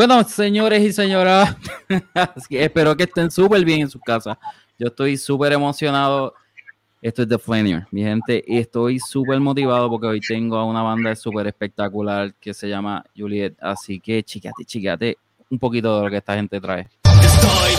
Bueno, señores y señoras, espero que estén súper bien en sus casas. Yo estoy súper emocionado. Esto es The Flanier, mi gente, y estoy súper motivado porque hoy tengo a una banda súper espectacular que se llama Juliet. Así que chícate, chícate un poquito de lo que esta gente trae. Estoy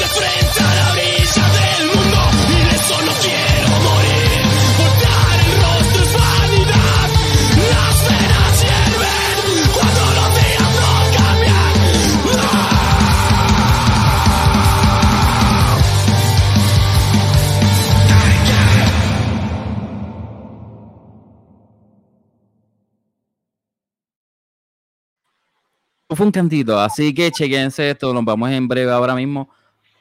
Fue un cantito, así que chequense esto, nos vamos en breve ahora mismo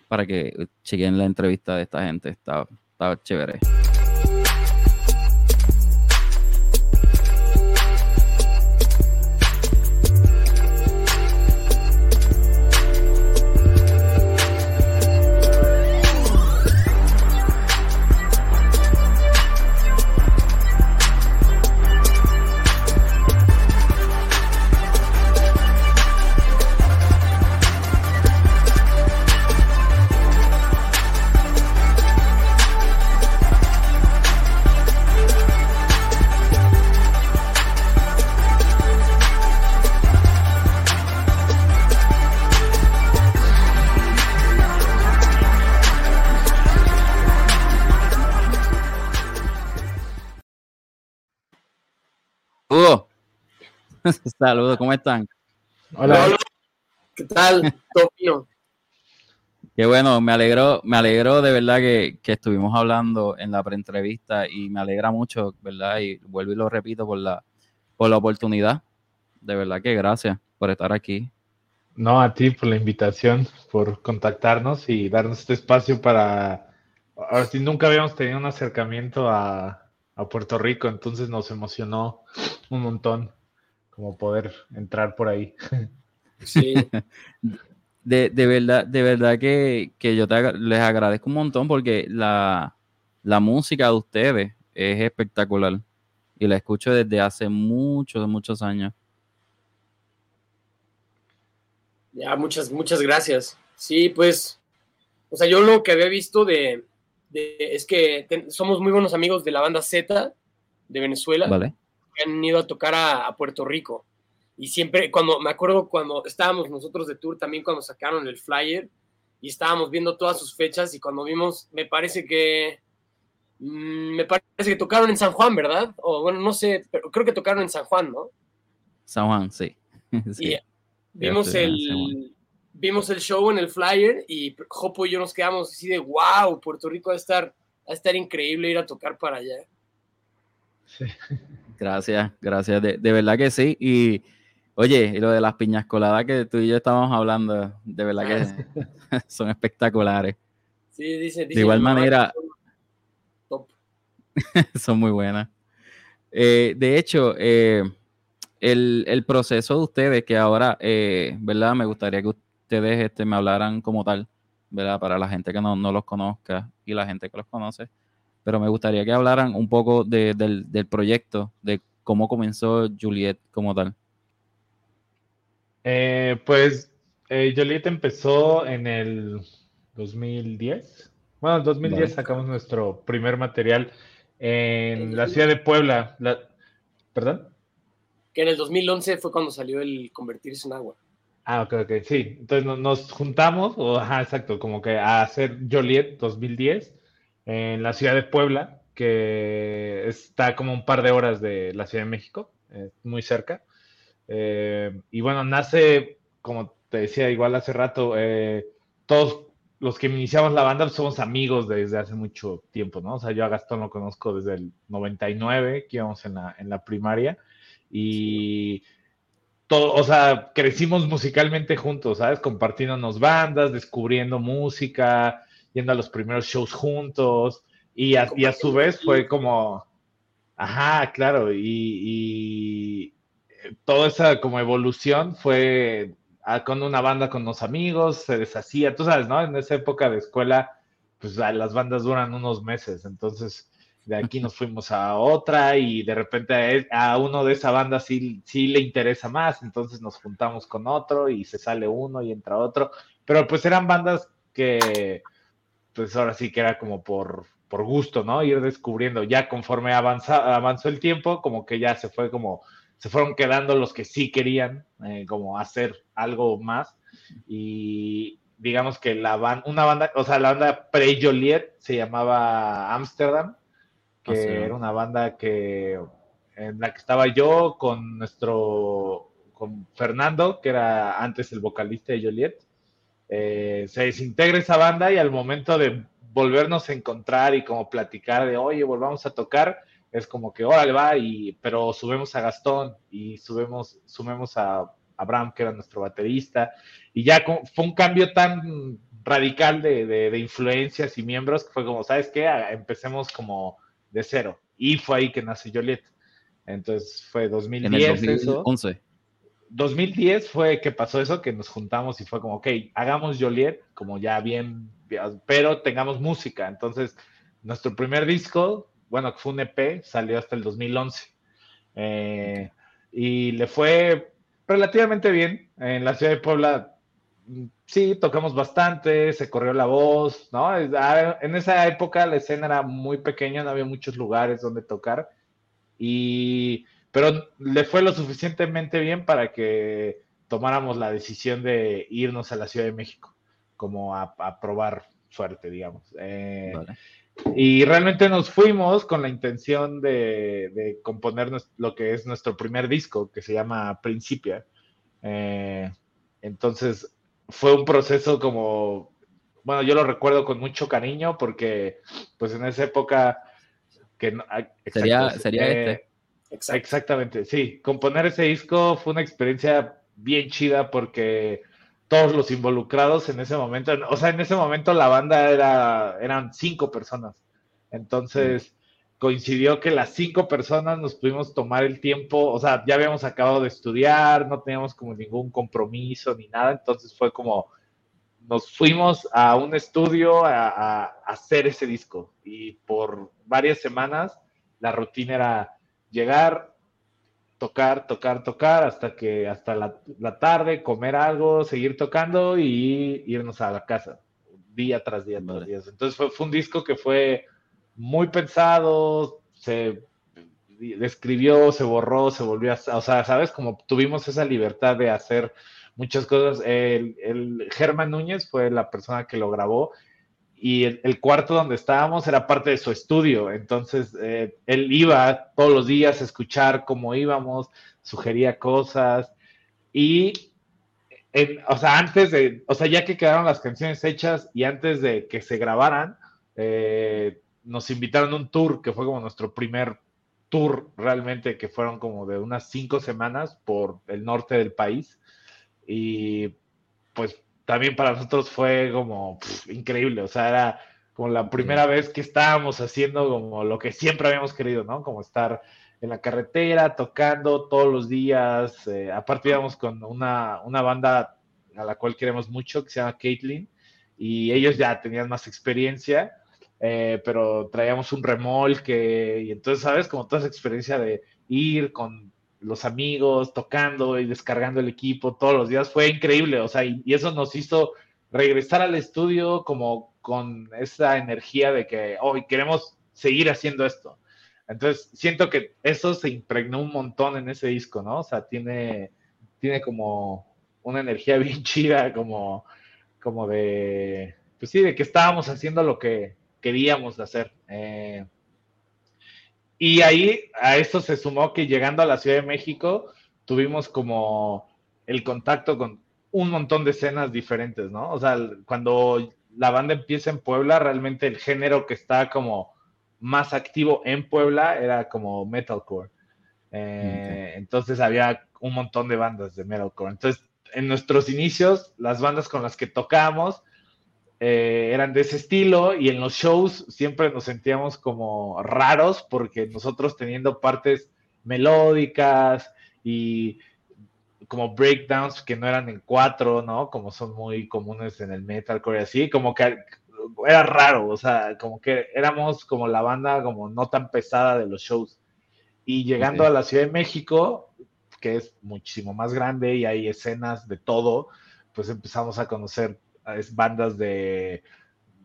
para que chequen la entrevista de esta gente, está, está chévere. Saludos, ¿cómo están? Hola. ¿Qué tal? Todo Qué bueno, me alegró, me alegró de verdad que, estuvimos hablando en la preentrevista y me alegra mucho, ¿verdad? Y vuelvo y lo repito por la, por la oportunidad. De verdad que gracias por estar aquí. No, a ti por la invitación, por contactarnos y darnos este espacio para... Ahora sí, nunca habíamos tenido un acercamiento a, a Puerto Rico, entonces nos emocionó un montón como poder entrar por ahí. Sí. De, verdad, de verdad que, yo les agradezco un montón porque la, música de ustedes es espectacular y la escucho desde hace muchos, muchos años. Ya, muchas, muchas gracias. Sí, pues, o sea, yo lo que había visto de, es que somos muy buenos amigos de la banda Z de Venezuela. Vale han ido a tocar a, Puerto Rico. Y siempre, cuando me acuerdo cuando estábamos nosotros de tour, también cuando sacaron el flyer y estábamos viendo todas sus fechas y cuando vimos, me parece que, mm, me parece que tocaron en San Juan, ¿verdad? O bueno, no sé, pero creo que tocaron en San Juan, ¿no? San Juan, sí. sí. vimos el, vimos el show en el flyer y Jopo y yo nos quedamos así de, wow, Puerto Rico va a estar, va a estar increíble ir a tocar para allá. Sí. Gracias, gracias. De, verdad que sí. Y oye, y lo de las piñas coladas que tú y yo estábamos hablando, de verdad que ah, son espectaculares. Sí, dice, De igual manera, son muy buenas. Eh, de hecho, eh, el, proceso de ustedes, que ahora, eh, ¿verdad? Me gustaría que ustedes este, me hablaran como tal, ¿verdad? Para la gente que no, no los conozca y la gente que los conoce pero me gustaría que hablaran un poco del, proyecto, de cómo comenzó Juliet como tal. Eh, pues eh, Juliet empezó en el 2010. Bueno, en 2010 sacamos nuestro primer material en la ciudad de Puebla. ¿Perdón? Que en el 2011 fue cuando salió el convertirse en agua. Ah, ok, ok, sí. Entonces nos, juntamos, o, ajá, exacto, como que a hacer Joliet 2010 en la ciudad de Puebla, que está como un par de horas de la Ciudad de México, muy cerca. Eh, y bueno, nace, como te decía igual hace rato, eh, todos los que iniciamos la banda somos amigos desde hace mucho tiempo, ¿no? O sea, yo a Gastón lo conozco desde el 99, que íbamos en la, en la primaria, y todo, o sea, crecimos musicalmente juntos, ¿sabes? Compartiéndonos bandas, descubriendo música, yendo a los primeros shows juntos y a, a su vez fue como, ajá, claro, y, toda esa como evolución fue con una banda con unos amigos, se deshacía, tú sabes, ¿no? En esa época de escuela, pues las bandas duran unos meses, entonces de aquí nos fuimos a otra y de repente a, uno de esa banda sí, sí le interesa más, entonces nos juntamos con otro y se sale uno y entra otro, pero pues eran bandas que pues ahora sí que era como por, por gusto, ¿no? Ir descubriendo, ya conforme avanza, avanzó el tiempo, como que ya se fue como, se fueron quedando los que sí querían eh, como hacer algo más y digamos que la banda, una banda, o sea, la banda pre-Joliet se llamaba Amsterdam, que ah, era una banda que en la que estaba yo con nuestro, con Fernando, que era antes el vocalista de Joliet. Eh, se desintegra esa banda y al momento de volvernos a encontrar y como platicar de, oye, volvamos a tocar, es como que, órale, va, y, pero subimos a Gastón y subimos, sumemos a Abraham, que era nuestro baterista, y ya fue un cambio tan radical de, de, influencias y miembros que fue como, ¿sabes qué? Empecemos como de cero. Y fue ahí que nace Joliet. Entonces fue 2010. En el 2011. 2010 fue que pasó eso, que nos juntamos y fue como, ok, hagamos Joliet, como ya bien, pero tengamos música. Entonces, nuestro primer disco, bueno, que fue un EP, salió hasta el 2011. Eh, y le fue relativamente bien. En la ciudad de Puebla, sí, tocamos bastante, se corrió la voz, ¿no? En esa época la escena era muy pequeña, no había muchos lugares donde tocar. Y pero le fue lo suficientemente bien para que tomáramos la decisión de irnos a la Ciudad de México, como a, probar suerte, digamos. Eh, y realmente nos fuimos con la intención de, componer lo que es nuestro primer disco, que se llama Principia. Eh, entonces fue un proceso como, bueno, yo lo recuerdo con mucho cariño porque pues en esa época que... sería, sería eh, este Exactamente, sí. Componer ese disco fue una experiencia bien chida porque todos los involucrados en ese momento, o sea, en ese momento la banda era, eran cinco personas. Entonces coincidió que las cinco personas nos pudimos tomar el tiempo, o sea, ya habíamos acabado de estudiar, no teníamos como ningún compromiso ni nada, entonces fue como, nos fuimos a un estudio a, a hacer ese disco y por varias semanas la rutina era llegar, tocar, tocar, tocar, hasta que hasta la, tarde, comer algo, seguir tocando y irnos a la casa, día tras día, tras día. Entonces fue, fue un disco que fue muy pensado, se describió, se borró, se volvió a, o sea, sabes, como tuvimos esa libertad de hacer muchas cosas. El, el Germán Núñez fue la persona que lo grabó y el, cuarto donde estábamos era parte de su estudio, entonces eh, él iba todos los días a escuchar cómo íbamos, sugería cosas y, o sea, antes de, o sea, ya que quedaron las canciones hechas y antes de que se grabaran, eh, nos invitaron a un tour que fue como nuestro primer tour realmente, que fueron como de unas cinco semanas por el norte del país. Y pues también para nosotros fue como increíble, o sea, era como la primera vez que estábamos haciendo como lo que siempre habíamos querido, ¿no? Como estar en la carretera, tocando todos los días, eh, aparte íbamos con una, una banda a la cual queremos mucho, que se llama Caitlin, y ellos ya tenían más experiencia, eh, pero traíamos un remolque, y entonces, ¿sabes? Como toda esa experiencia de ir con los amigos, tocando y descargando el equipo todos los días, fue increíble, o sea, y, eso nos hizo regresar al estudio como con esa energía de que hoy queremos seguir haciendo esto. Entonces, siento que eso se impregnó un montón en ese disco, ¿no? O sea, tiene, tiene como una energía bien chida, como, como de, pues sí, de que estábamos haciendo lo que queríamos hacer. Eh, y ahí a esto se sumó que llegando a la Ciudad de México tuvimos como el contacto con un montón de escenas diferentes, ¿no? O sea, cuando la banda empieza en Puebla, realmente el género que está como más activo en Puebla era como metalcore. Eh, entonces había un montón de bandas de metalcore. Entonces, en nuestros inicios, las bandas con las que tocábamos eh, eran de ese estilo y en los shows siempre nos sentíamos como raros porque nosotros teniendo partes melódicas y como breakdowns que no eran en cuatro, ¿no? Como son muy comunes en el metalcore así, como que era raro, o sea, como que éramos como la banda como no tan pesada de los shows. Y llegando a la Ciudad de México, que es muchísimo más grande y hay escenas de todo, pues empezamos a conocer bandas de,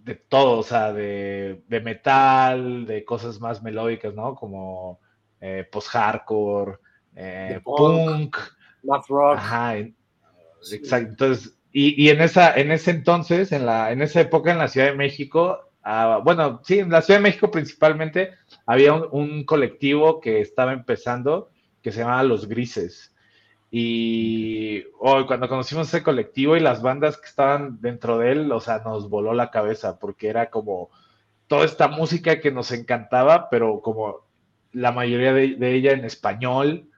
de todo, o sea, de, metal, de cosas más melódicas, ¿no? Como eh, post-hardcore, eh, punk, rock. Ajá, exacto. Entonces, y, en, esa, en ese entonces, en, la, en esa época en la Ciudad de México, ah, bueno, sí, en la Ciudad de México principalmente había un, colectivo que estaba empezando que se llamaba Los Grises. Y hoy cuando conocimos ese colectivo y las bandas que estaban dentro de él, o sea, nos voló la cabeza porque era como toda esta música que nos encantaba, pero como la mayoría de, ella en español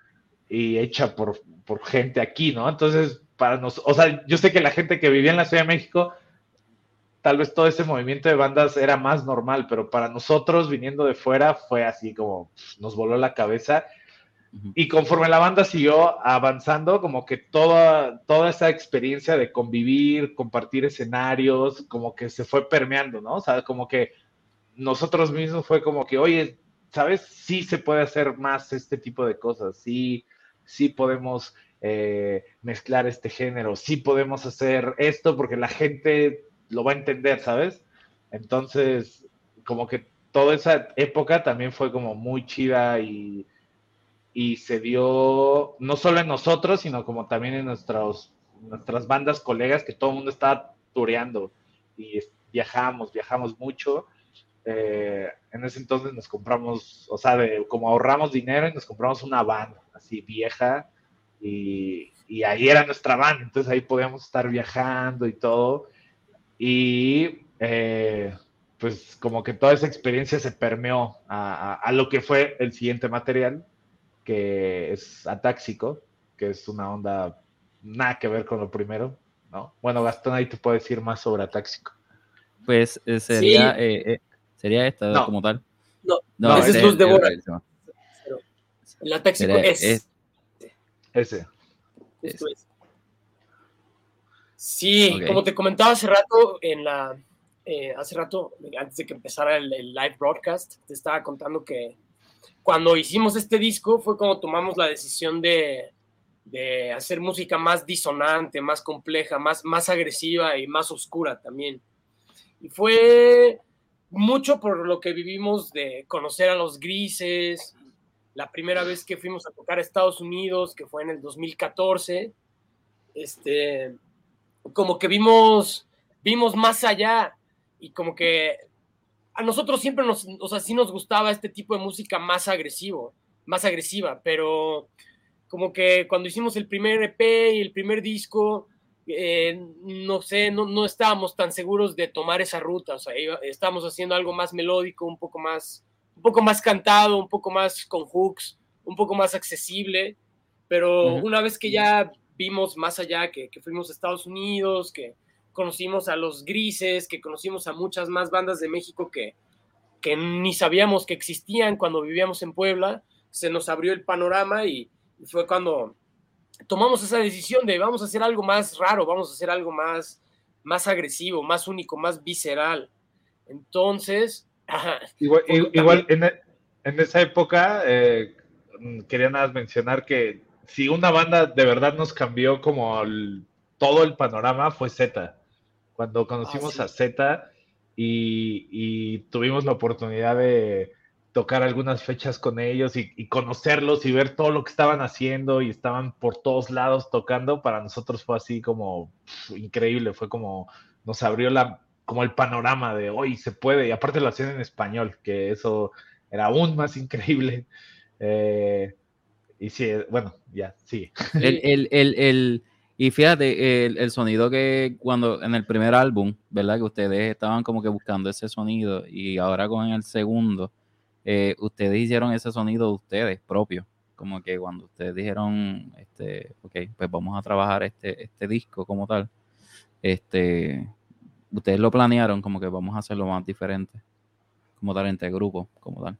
y hecha por, por gente aquí, ¿no? Entonces, para nosotros, o sea, yo sé que la gente que vivía en la Ciudad de México, tal vez todo ese movimiento de bandas era más normal, pero para nosotros viniendo de fuera fue así como nos voló la cabeza. Y conforme la banda siguió avanzando, como que toda, toda esa experiencia de convivir, compartir escenarios, como que se fue permeando, ¿no? O sea, como que nosotros mismos fue como que, oye, ¿sabes? Sí se puede hacer más este tipo de cosas, sí, sí podemos eh, mezclar este género, sí podemos hacer esto porque la gente lo va a entender, ¿sabes? Entonces, como que toda esa época también fue como muy chida y, y se dio no solo en nosotros, sino como también en nuestros, nuestras bandas colegas que todo el mundo estaba tureando y viajamos, viajamos mucho. Eh, en ese entonces nos compramos, o sea, como ahorramos dinero y nos compramos una van así vieja y, ahí era nuestra van, entonces ahí podíamos estar viajando y todo. Y eh, pues como que toda esa experiencia se permeó a, lo que fue el siguiente material, que es Atáxico, que es una onda nada que ver con lo primero, ¿no? Bueno, Gastón ahí te puedo decir más sobre Atáxico. Pues eh, sería, eh, sería esta como tal. No, no, ese es Luz de El Atáxico es ese. Sí, como te comentaba hace rato, en la, eh, hace rato, antes de que empezara el, live broadcast, te estaba contando que cuando hicimos este disco fue cuando tomamos la decisión de, de hacer música más disonante, más compleja, más, más agresiva y más oscura también. Y fue mucho por lo que vivimos de conocer a los grises, la primera vez que fuimos a tocar a Estados Unidos, que fue en el 2014, este, como que vimos, vimos más allá y como que a nosotros siempre nos, o sea, sí nos gustaba este tipo de música más agresivo, más agresiva, pero como que cuando hicimos el primer EP y el primer disco, eh, no sé, no, no, estábamos tan seguros de tomar esa ruta, o sea, estábamos haciendo algo más melódico, un poco más un poco más cantado, un poco más con hooks, un poco más accesible, pero una vez que ya vimos más allá, que, fuimos a Estados Unidos, que conocimos a los grises, que conocimos a muchas más bandas de México que, que ni sabíamos que existían cuando vivíamos en Puebla, se nos abrió el panorama y, fue cuando tomamos esa decisión de vamos a hacer algo más raro, vamos a hacer algo más, más agresivo, más único, más visceral. Entonces, Igual, e, en, esa época, eh, quería nada mencionar que si una banda de verdad nos cambió como todo el panorama fue Z. Cuando conocimos ah, a Z y, tuvimos la oportunidad de tocar algunas fechas con ellos y, conocerlos y ver todo lo que estaban haciendo y estaban por todos lados tocando, para nosotros fue así como increíble, fue como nos abrió la, como el panorama de hoy se puede, y aparte lo hacían en español, que eso era aún más increíble. Eh, y sí, bueno, ya, sí. El, el, y fíjate, el, sonido que cuando en el primer álbum, ¿verdad? Que ustedes estaban como que buscando ese sonido y ahora con el segundo, eh, ustedes hicieron ese sonido de ustedes propio. Como que cuando ustedes dijeron, este, ok, pues vamos a trabajar este, este disco como tal, este, ustedes lo planearon como que vamos a hacerlo más diferente, como tal entre grupo, como tal.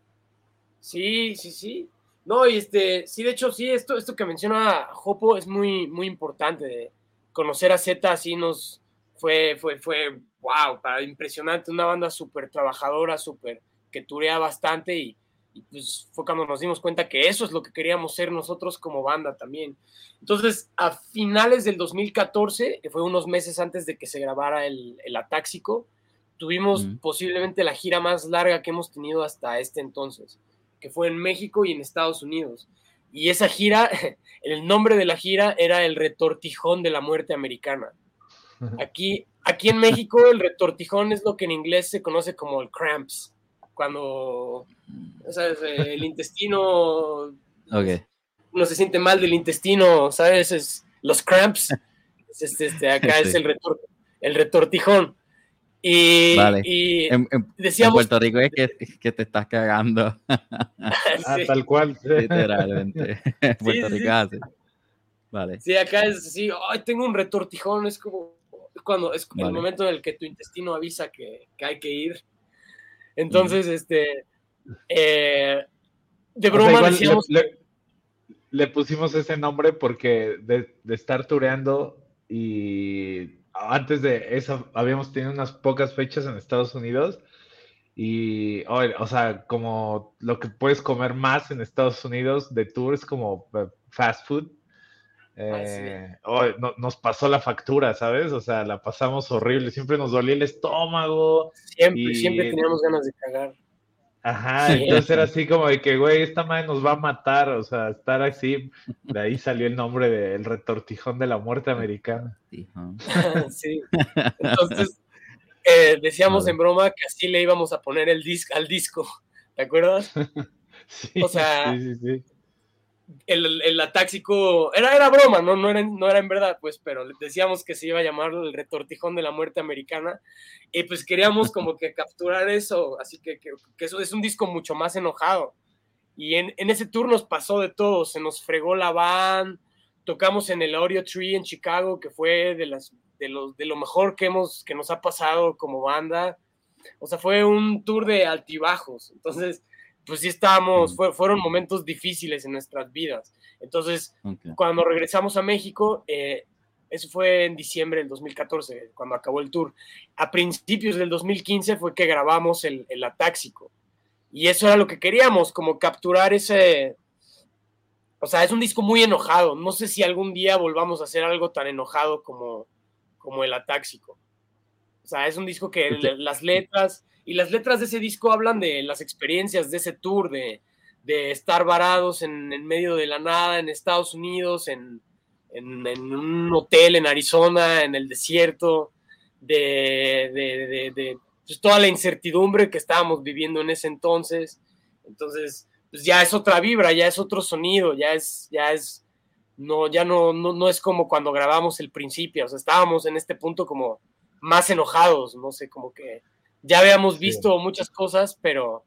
Sí, sí, sí. No, y este, sí, de hecho, sí, esto, esto que menciona Jopo es muy, muy importante. De conocer a Z así nos, fue, fue, fue, wow, para, impresionante, una banda súper trabajadora, súper, que turea bastante y, pues fue cuando nos dimos cuenta que eso es lo que queríamos ser nosotros como banda también. Entonces, a finales del 2014, que fue unos meses antes de que se grabara el, el Atáxico, tuvimos posiblemente la gira más larga que hemos tenido hasta este entonces, que fue en México y en Estados Unidos. Y esa gira, el nombre de la gira era el retortijón de la muerte americana. Aquí, aquí en México el retortijón es lo que en inglés se conoce como el cramps, cuando ¿sabes? el intestino no se siente mal del intestino, ¿sabes? Es, los cramps, este, este, acá es el, retor, el retortijón. Y, y en, decíamos, Puerto Rico es que, que te estás cagando. ah, tal cual. Literalmente. Puerto Rico sí. Vale. Sí, acá es así, ay, tengo un retortijón, es como, cuando es el momento en el que tu intestino avisa que, hay que ir. Entonces, este, eh, de broma le, pusimos ese nombre porque de, estar tureando y antes de eso habíamos tenido unas pocas fechas en Estados Unidos y, o sea, como lo que puedes comer más en Estados Unidos de tour es como eh, fast food. Eh, nos pasó la factura, ¿sabes? O sea, la pasamos horrible, siempre nos dolía el estómago. Siempre, siempre teníamos ganas de cagar. Ajá, entonces era así como de que, güey, esta madre nos va a matar, o sea, estar así, de ahí salió el nombre del retortijón de la muerte americana. sí, entonces eh, decíamos en broma que así le íbamos a poner el disco al disco, ¿te acuerdas? Sí, o sea, sí, sí, sí el, el atáxico, era, era broma, ¿no? No era, no era en verdad, pues, pero decíamos que se iba a llamar el retortijón de la muerte americana, y pues queríamos como que capturar eso, así que, que, eso es un disco mucho más enojado. Y en, en, ese tour nos pasó de todo, se nos fregó la van, tocamos en el Audio Tree en Chicago, que fue de, las, de, los, de lo mejor que, hemos, que nos ha pasado como banda. O sea, fue un tour de altibajos. Entonces, pues sí estábamos, fueron momentos difíciles en nuestras vidas. Entonces, cuando regresamos a México, eh, eso fue en diciembre del 2014, cuando acabó el tour. A principios del 2015 fue que grabamos el, el Atáxico. Y eso era lo que queríamos, como capturar ese... O sea, es un disco muy enojado. No sé si algún día volvamos a hacer algo tan enojado como, como el Atáxico. O sea, es un disco que las letras y las letras de ese disco hablan de las experiencias de ese tour, de, estar varados en, medio de la nada en Estados Unidos, en, un hotel en Arizona, en el desierto, de, pues, toda la incertidumbre que estábamos viviendo en ese entonces. Entonces, pues ya es otra vibra, ya es otro sonido, ya es, ya es, no, ya no, no, no es como cuando grabamos el principio, o sea, estábamos en este punto como más enojados, no sé, como que ya habíamos visto muchas cosas, pero,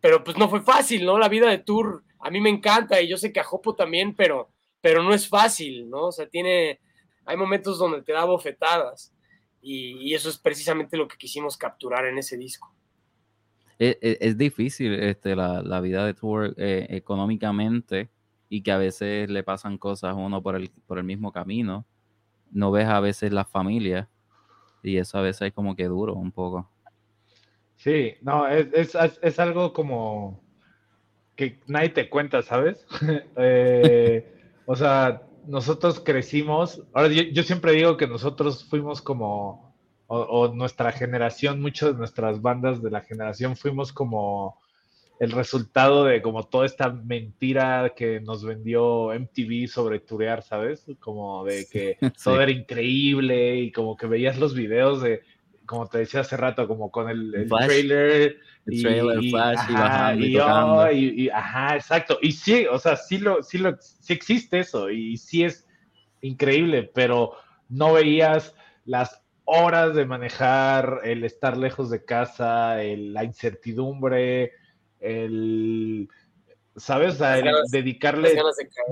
pero pues no fue fácil, ¿no? La vida de tour a mí me encanta y yo sé que a Jopo también, pero, pero no es fácil, ¿no? O sea, tiene, hay momentos donde te da bofetadas y, eso es precisamente lo que quisimos capturar en ese disco. Es, e, es, difícil este, la, la, vida de tour eh, económicamente y que a veces le pasan cosas a uno por el, por el mismo camino. No ves a veces la familia y eso a veces es como que duro un poco. Sí, no, es, es, algo como que nadie te cuenta, ¿sabes? Eh, o sea, nosotros crecimos, ahora yo, siempre digo que nosotros fuimos como, o, nuestra generación, muchas de nuestras bandas de la generación fuimos como el resultado de como toda esta mentira que nos vendió MTV sobre turear, ¿sabes? Como de que todo era increíble y como que veías los videos de como te decía hace rato, como con el, trailer. El trailer, y, flash, ajá, y, oh, y, ajá, exacto. Y sí, o sea, sí, lo, sí, lo, sí existe eso y sí es increíble, pero no veías las horas de manejar, el estar lejos de casa, la incertidumbre, el, ¿sabes? dedicarle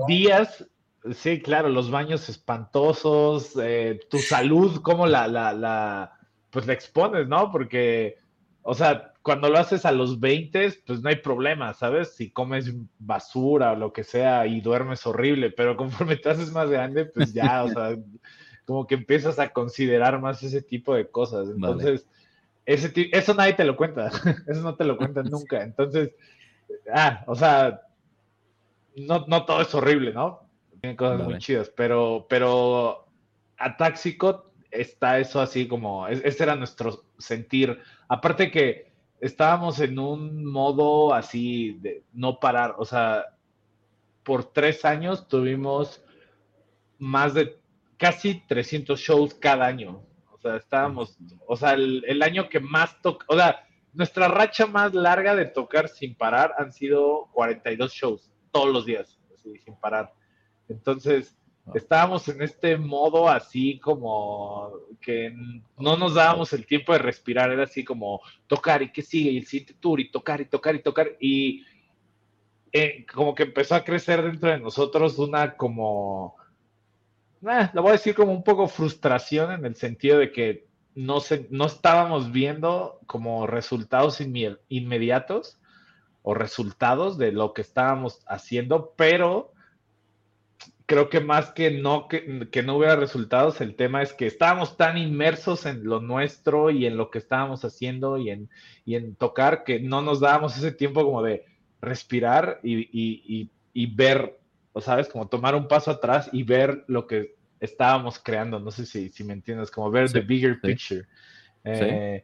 días Sí, claro, los baños espantosos, eh, tu salud, como la, la, la, pues le expones, ¿no? Porque, o sea, cuando lo haces a los 20, pues no hay problema, ¿sabes? Si comes basura o lo que sea y duermes horrible, pero conforme te haces más grande, pues ya, o sea, como que empiezas a considerar más ese tipo de cosas. Entonces, ese eso nadie te lo cuenta, eso no te lo cuentan nunca. Entonces, ah, o sea, no, no todo es horrible, ¿no? Tienen cosas muy chidas, pero, pero a Taxico está eso así como, ese era nuestro sentir. Aparte que estábamos en un modo así de no parar, o sea, por tres años tuvimos más de casi 300 shows cada año. O sea, estábamos, o sea, el, año que más toca, o sea, nuestra racha más larga de tocar sin parar han sido 42 shows todos los días, así, sin parar. Entonces, estábamos en este modo así como que no nos dábamos el tiempo de respirar, era así como tocar y que sigue y el siguiente tour y tocar y tocar y tocar y eh, como que empezó a crecer dentro de nosotros una como, eh, lo voy a decir como un poco frustración en el sentido de que no, se, no estábamos viendo como resultados inmediatos o resultados de lo que estábamos haciendo, pero creo que más que no, que, que, no hubiera resultados, el tema es que estábamos tan inmersos en lo nuestro y en lo que estábamos haciendo y en, y en tocar que no nos dábamos ese tiempo como de respirar y, y, y, ver, o sabes, como tomar un paso atrás y ver lo que estábamos creando. No sé si, si me entiendes, como ver the bigger picture. Eh,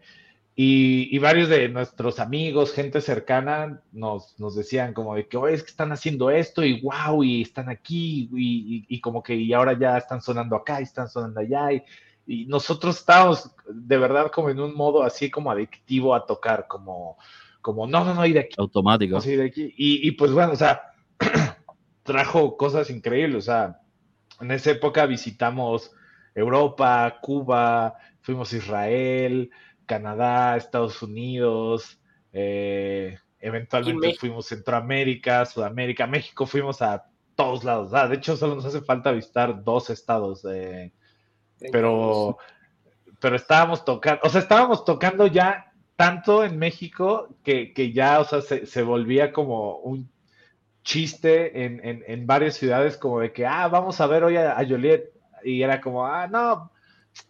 y, y, varios de nuestros amigos, gente cercana, nos, nos decían como de que, oye, es que están haciendo esto y wow, y están aquí y, y, como que y ahora ya están sonando acá y están sonando allá. Y, y nosotros estábamos de verdad como en un modo así como adictivo a tocar, como, como no, no, no, y de aquí. Automático. Sí, de aquí. Y, y pues bueno, o sea, trajo cosas increíbles, o sea, en esa época visitamos Europa, Cuba, fuimos a Israel, Canadá, Estados Unidos, eh, eventualmente fuimos Centroamérica, Sudamérica, México, fuimos a todos lados. Ah, de hecho, solo nos hace falta visitar dos estados, eh, pero, pero estábamos tocando, o sea, estábamos tocando ya tanto en México que, ya, o sea, se, volvía como un chiste en, varias ciudades, como de que, ah, vamos a ver hoy a, a Joliet, y era como, ah, no,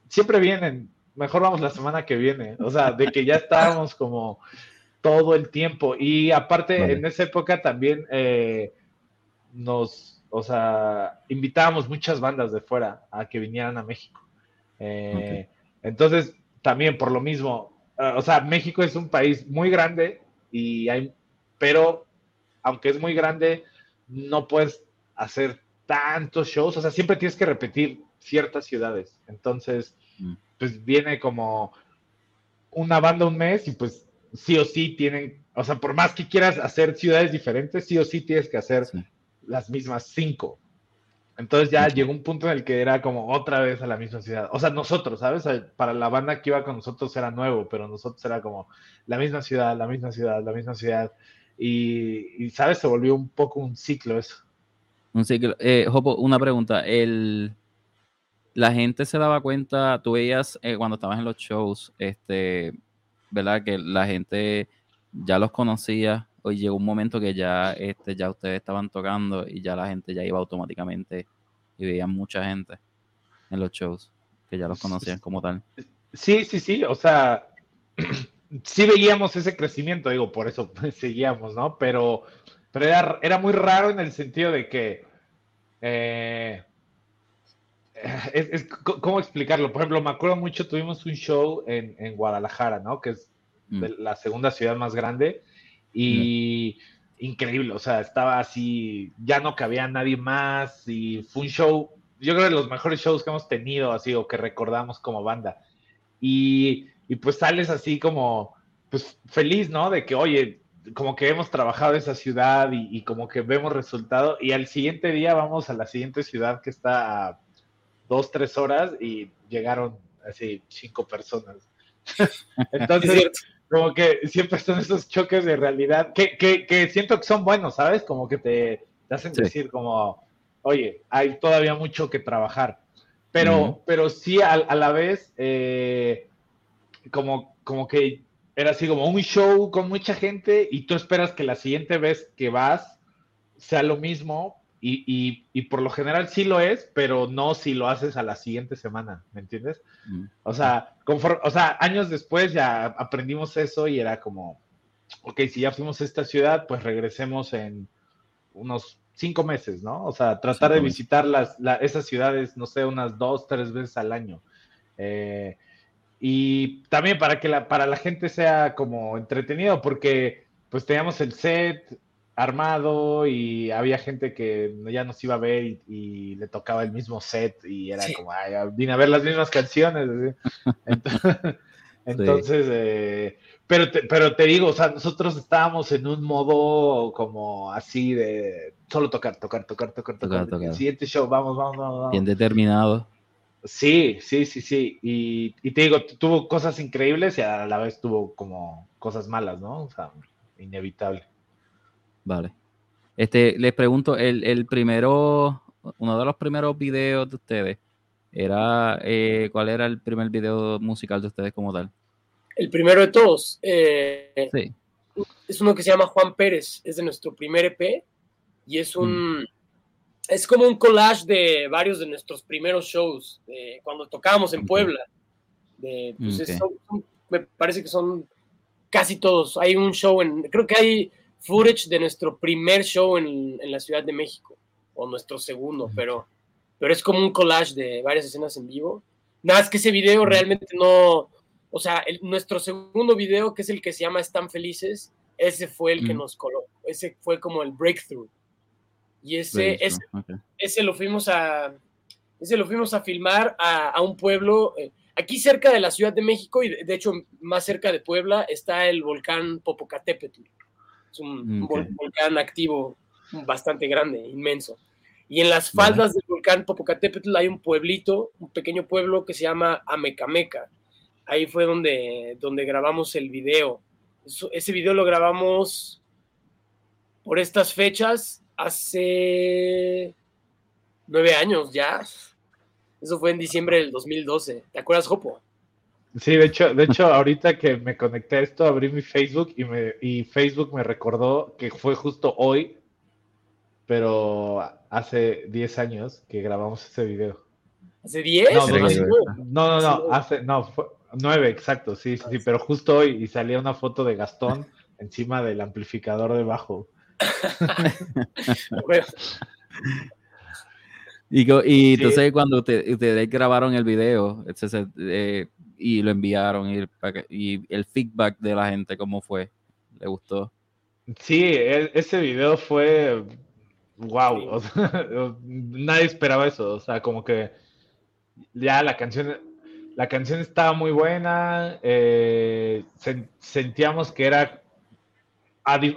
siempre vienen, mejor vamos la semana que viene. O sea, de que ya estábamos como todo el tiempo. Y aparte, en esa época también eh, nos, o sea, invitábamos muchas bandas de fuera a que vinieran a México. Eh, entonces, también por lo mismo, eh, o sea, México es un país muy grande y hay, pero aunque es muy grande, no puedes hacer tantos shows, o sea, siempre tienes que repetir ciertas ciudades. Entonces, mm pues viene como una banda un mes y pues sí o sí tienen, o sea, por más que quieras hacer ciudades diferentes, sí o sí tienes que hacer las mismas cinco. Entonces ya llegó un punto en el que era como otra vez a la misma ciudad. O sea, nosotros, ¿sabes? Para la banda que iba con nosotros era nuevo, pero nosotros era como la misma ciudad, la misma ciudad, la misma ciudad. Y, y ¿sabes? Se volvió un poco un ciclo eso. Un ciclo. Eh, Jopo, una pregunta. El, la gente se daba cuenta, tú veías eh, cuando estabas en los shows, este, ¿verdad? Que la gente ya los conocía, hoy llegó un momento que ya, este, ya ustedes estaban tocando y ya la gente ya iba automáticamente y veían mucha gente en los shows, que ya los conocían como tal. Sí, sí, sí, o sea, sí veíamos ese crecimiento, digo, por eso seguíamos, ¿no? Pero, pero era, era muy raro en el sentido de que... Eh, es, ¿cómo explicarlo? Por ejemplo, me acuerdo mucho, tuvimos un show en, en Guadalajara, ¿no? Que es mm. la segunda ciudad más grande y increíble, o sea, estaba así, ya no cabía nadie más y fue un show, yo creo de los mejores shows que hemos tenido, así, o que recordamos como banda. Y, y pues sales así como, pues feliz, ¿no? De que, oye, como que hemos trabajado esa ciudad y, y, como que vemos resultado y al siguiente día vamos a la siguiente ciudad que está a dos, tres horas y llegaron así cinco personas. Entonces, como que siempre son esos choques de realidad que, que, que, siento que son buenos, ¿sabes? Como que te, hacen decir como, oye, hay todavía mucho que trabajar. Pero, pero sí a, a la vez, eh, como, como que era así como un show con mucha gente y tú esperas que la siguiente vez que vas sea lo mismo, y, y, por lo general sí lo es, pero no si lo haces a la siguiente semana, ¿me entiendes? Mm. O sea, o sea, años después ya aprendimos eso y era como, ok, si ya fuimos a esta ciudad, pues regresemos en unos cinco meses, ¿no? O sea, tratar de visitar las, esas ciudades, no sé, unas dos, tres veces al año. Eh, y también para que la, para la gente sea como entretenido, porque pues teníamos el set, armado y había gente que ya nos iba a ver y, le tocaba el mismo set y era como, ay, vine a ver las mismas canciones. Entonces, eh, pero, te, pero te digo, o sea, nosotros estábamos en un modo como así de solo tocar, tocar, tocar, tocar, tocar. tocar, siguiente show, vamos, vamos, vamos, Bien determinado. Sí, sí, sí, sí. Y, y te digo, tuvo cosas increíbles y a la vez tuvo como cosas malas, ¿no? O sea, inevitable. Vale. Este, les pregunto, el, el primero, uno de los primeros videos de ustedes, era eh, ¿cuál era el primer video musical de ustedes como tal? El primero de todos. Eh, sí. Es uno que se llama Juan Pérez, es de nuestro primer EP y es un... Mm. Es como un collage de varios de nuestros primeros shows, cuando tocábamos en Puebla. De, pues me parece que son casi todos. Hay un show en, creo que hay footage de nuestro primer show en, la Ciudad de México, o nuestro segundo, pero, pero es como un collage de varias escenas en vivo. Nada, es que ese video realmente no, o sea, nuestro segundo video, que es el que se llama Están Felices, ese fue el que nos colocó, ese fue como el breakthrough. Y ese, ese, lo fuimos a, ese lo fuimos a filmar a, un pueblo, eh, aquí cerca de la Ciudad de México y de, hecho más cerca de Puebla está el volcán Popocatépetl un, mm, volcán activo bastante grande, inmenso. Y en las faldas del volcán Popocatépetl hay un pueblito, un pequeño pueblo que se llama Amecameca. Ahí fue donde, donde grabamos el video. ese video lo grabamos por estas fechas hace nueve años ya. Eso fue en diciembre del 2012. ¿Te acuerdas, Jopo? Sí, de hecho, de hecho, ahorita que me conecté a esto, abrí mi Facebook y, me, y Facebook me recordó que fue justo hoy, pero hace 10 años que grabamos ese video. ¿Hace 10? No, no, no, hace, no, fue 9, exacto, sí, sí, sí, pero justo hoy y salía una foto de Gastón encima del amplificador de bajo. y, y entonces cuando ustedes grabaron el video, eh, y lo enviaron y el, feedback de la gente, ¿cómo fue? ¿Le gustó? Sí, e, ese video fue wow, nadie esperaba eso, o sea, como que ya la canción, la canción estaba muy buena, eh, sentíamos que era,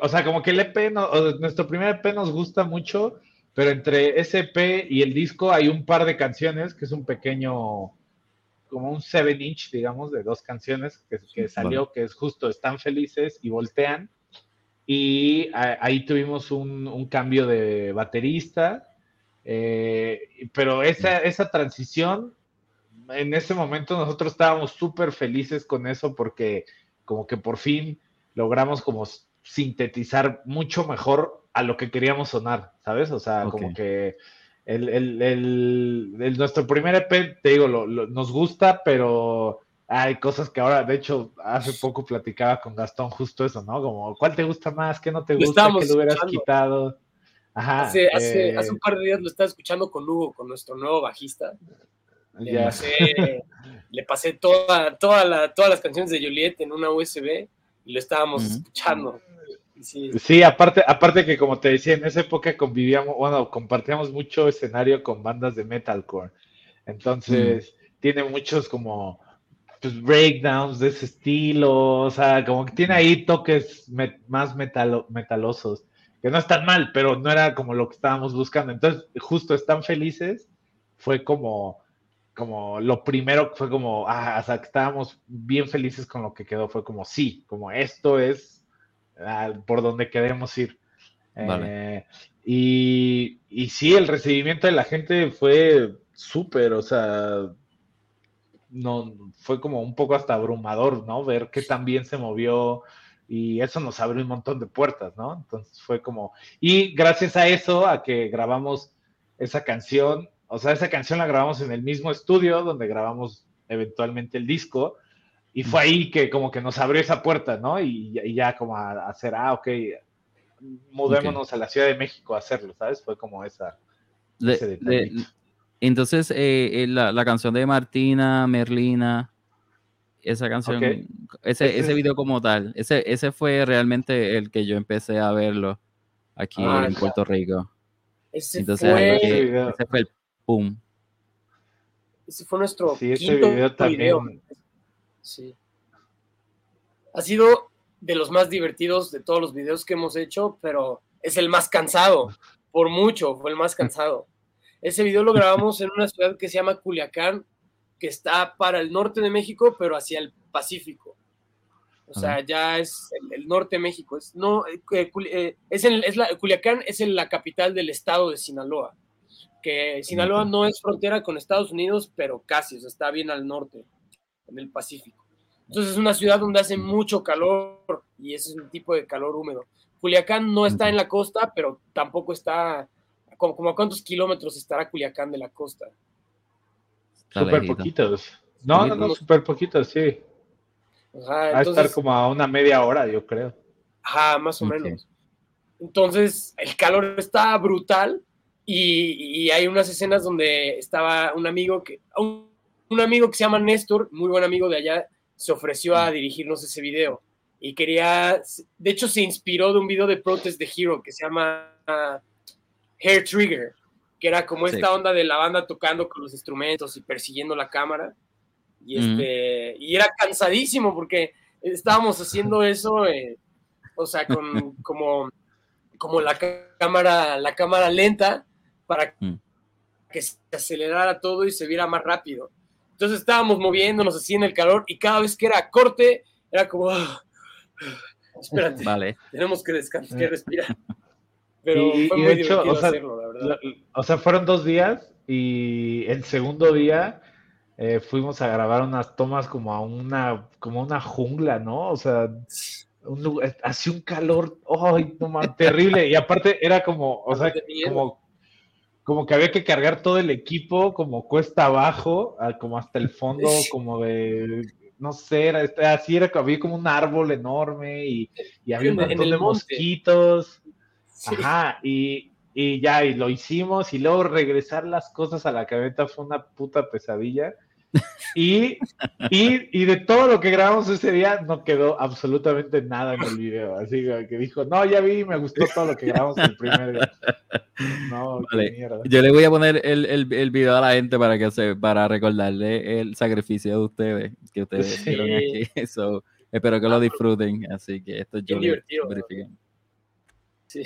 o sea, como que el EP, nuestro primer EP nos gusta mucho, pero entre ese EP y el disco hay un par de canciones que es un pequeño como un 7 inch, digamos, de dos canciones que, salió, que es justo Están Felices y Voltean. Y ahí tuvimos un, cambio de baterista, eh, pero esa, esa transición, en ese momento nosotros estábamos súper felices con eso porque como que por fin logramos como sintetizar mucho mejor a lo que queríamos sonar, ¿sabes? O sea, como que el, el, nuestro primer EP, te digo, nos gusta, pero hay cosas que ahora, de hecho, hace poco platicaba con Gastón justo eso, ¿no? Como, ¿cuál te gusta más? ¿Qué no te gusta? ¿Qué lo hubieras quitado? Ajá, hace, hace, eh, un par de días lo estaba escuchando con Hugo, con nuestro nuevo bajista. Le pasé, le pasé toda, toda todas las canciones de Juliet en una USB y lo estábamos escuchando. Sí. aparte, aparte que como te decía, en esa época convivíamos, bueno, compartíamos mucho escenario con bandas de metalcore. Entonces, mm. tiene muchos como pues, breakdowns de ese estilo, o sea, como que tiene ahí toques más metalosos, que no están mal, pero no era como lo que estábamos buscando. Entonces, justo están felices, fue como, como lo primero fue como, ah, o sea, que estábamos bien felices con lo que quedó, fue como, sí, como esto es por donde queremos ir. Eh, y, y sí, el recibimiento de la gente fue súper, o sea, no, fue como un poco hasta abrumador, ¿no? Ver qué tan bien se movió y eso nos abrió un montón de puertas, ¿no? Entonces fue como, y gracias a eso, a que grabamos esa canción, o sea, esa canción la grabamos en el mismo estudio donde grabamos eventualmente el disco, y fue ahí que como que nos abrió esa puerta, ¿no? Y, ya como a, hacer, ah, ok, mudémonos a la Ciudad de México a hacerlo, ¿sabes? Fue como esa. entonces, eh, eh, la, la, canción de Martina, Merlina, esa canción, ese, ese video como tal, ese, ese fue realmente el que yo empecé a verlo aquí ah, en Puerto Rico. Ese fue... ese fue el boom. Ese fue nuestro sí, quinto video, también. Sí. Ha sido de los más divertidos de todos los videos que hemos hecho, pero es el más cansado, por mucho, fue el más cansado. Ese video lo grabamos en una ciudad que se llama Culiacán, que está para el norte de México, pero hacia el Pacífico. O sea, ya es el, norte de México. Es, no, eh, eh, es, es la, Culiacán es en la capital del estado de Sinaloa. Que Sinaloa no es frontera con Estados Unidos, pero casi, o sea, está bien al norte, en el Pacífico. Entonces es una ciudad donde hace mucho calor y ese es un tipo de calor húmedo. Culiacán no está en la costa, pero tampoco está, como, como a cuántos kilómetros estará Culiacán de la costa. Súper poquitos. No, no, no, súper poquitos, sí. Va a estar como a una media hora, yo creo. Ajá, más o menos. Entonces, el calor está brutal y, hay unas escenas donde estaba un amigo que, un, amigo que se llama Néstor, muy buen amigo de allá, se ofreció a dirigirnos ese video y quería, de hecho se inspiró de un video de Protest de Hero que se llama Hair Trigger que era como esta onda de la banda tocando con los instrumentos y persiguiendo la cámara. Y, este, y era cansadísimo porque estábamos haciendo eso, eh, o sea, con como, como la cámara, la cámara lenta para mm. que se acelerara todo y se viera más rápido. Entonces estábamos moviéndonos así en el calor y cada vez que era corte, era como, ah, espérate, vale. tenemos que descansar, que respirar. Pero fue muy de hecho, o sea, hacerlo, la verdad. o sea, fueron dos días y el segundo día eh, fuimos a grabar unas tomas como a una, como una jungla, ¿no? O sea, un hacía un calor, ¡ay, no terrible! Y aparte era como, o sea, como, como que había que cargar todo el equipo como cuesta abajo, como hasta el fondo, como de, no sé, era, así era, había como un árbol enorme y, y había un montón de mosquitos. Ajá, y, y ya, y lo hicimos, y luego regresar las cosas a la cabeza fue una puta pesadilla. Y, y, y, de todo lo que grabamos ese día no quedó absolutamente nada en el video. Así que dijo, no, ya vi, me gustó todo lo que grabamos el primer día. No, qué mierda. Yo le voy a poner el, el, el, video a la gente para que se, para recordarle el sacrificio de ustedes que ustedes hicieron aquí. So, espero que lo disfruten. Así que esto yo lo verifiquen. Sí.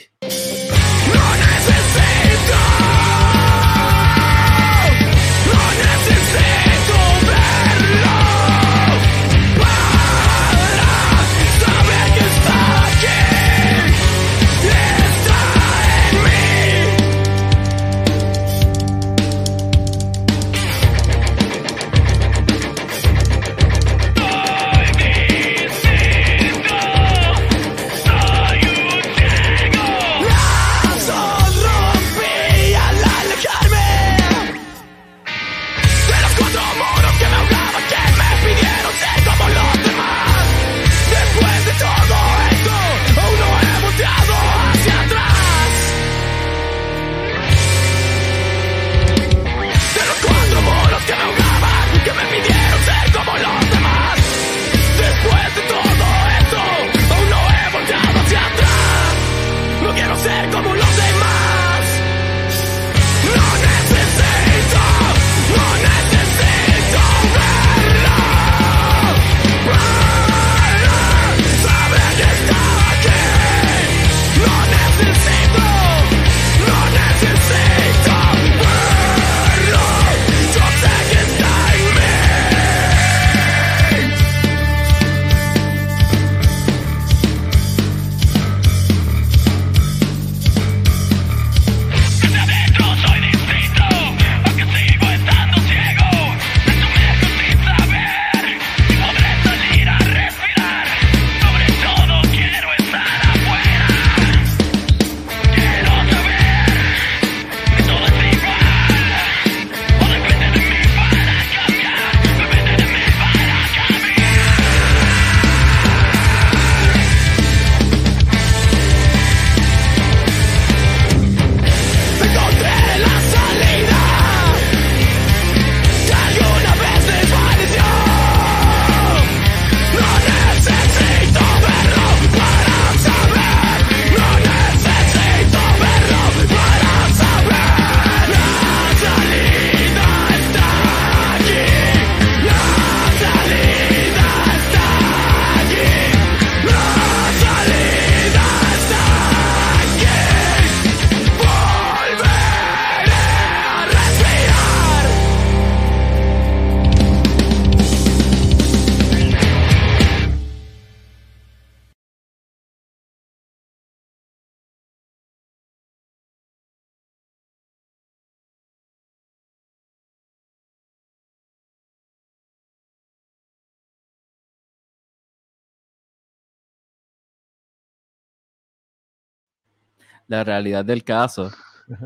La realidad del caso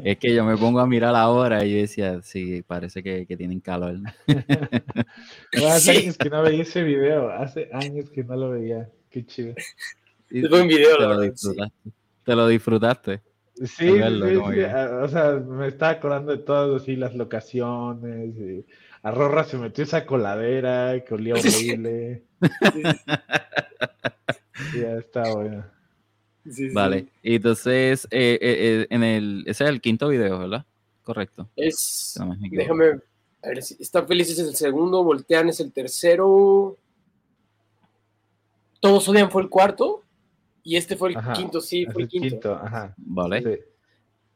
es que yo me pongo a mirar ahora y yo decía, sí, parece que, que tienen calor. Hace Sí. años que no veía ese video, hace años que no lo veía. Qué chido. Y Es buen video, te la lo verdad, sí. disfrutaste. Te lo disfrutaste. Sí, verlo, o sea, me estaba acordando de todas así las locaciones. Y a Rorra se metió esa coladera que olía horrible. Ya está bueno. Sí, sí. Vale. Y entonces, eh, eh, eh, en el, ese es el quinto video, ¿verdad? Correcto. Es, no déjame, a ver, si Están Felices es el segundo, Voltean es el tercero, Todos Odian fue el cuarto, y este fue el Ajá, quinto, sí, fue el quinto. ajá. Vale. Sí.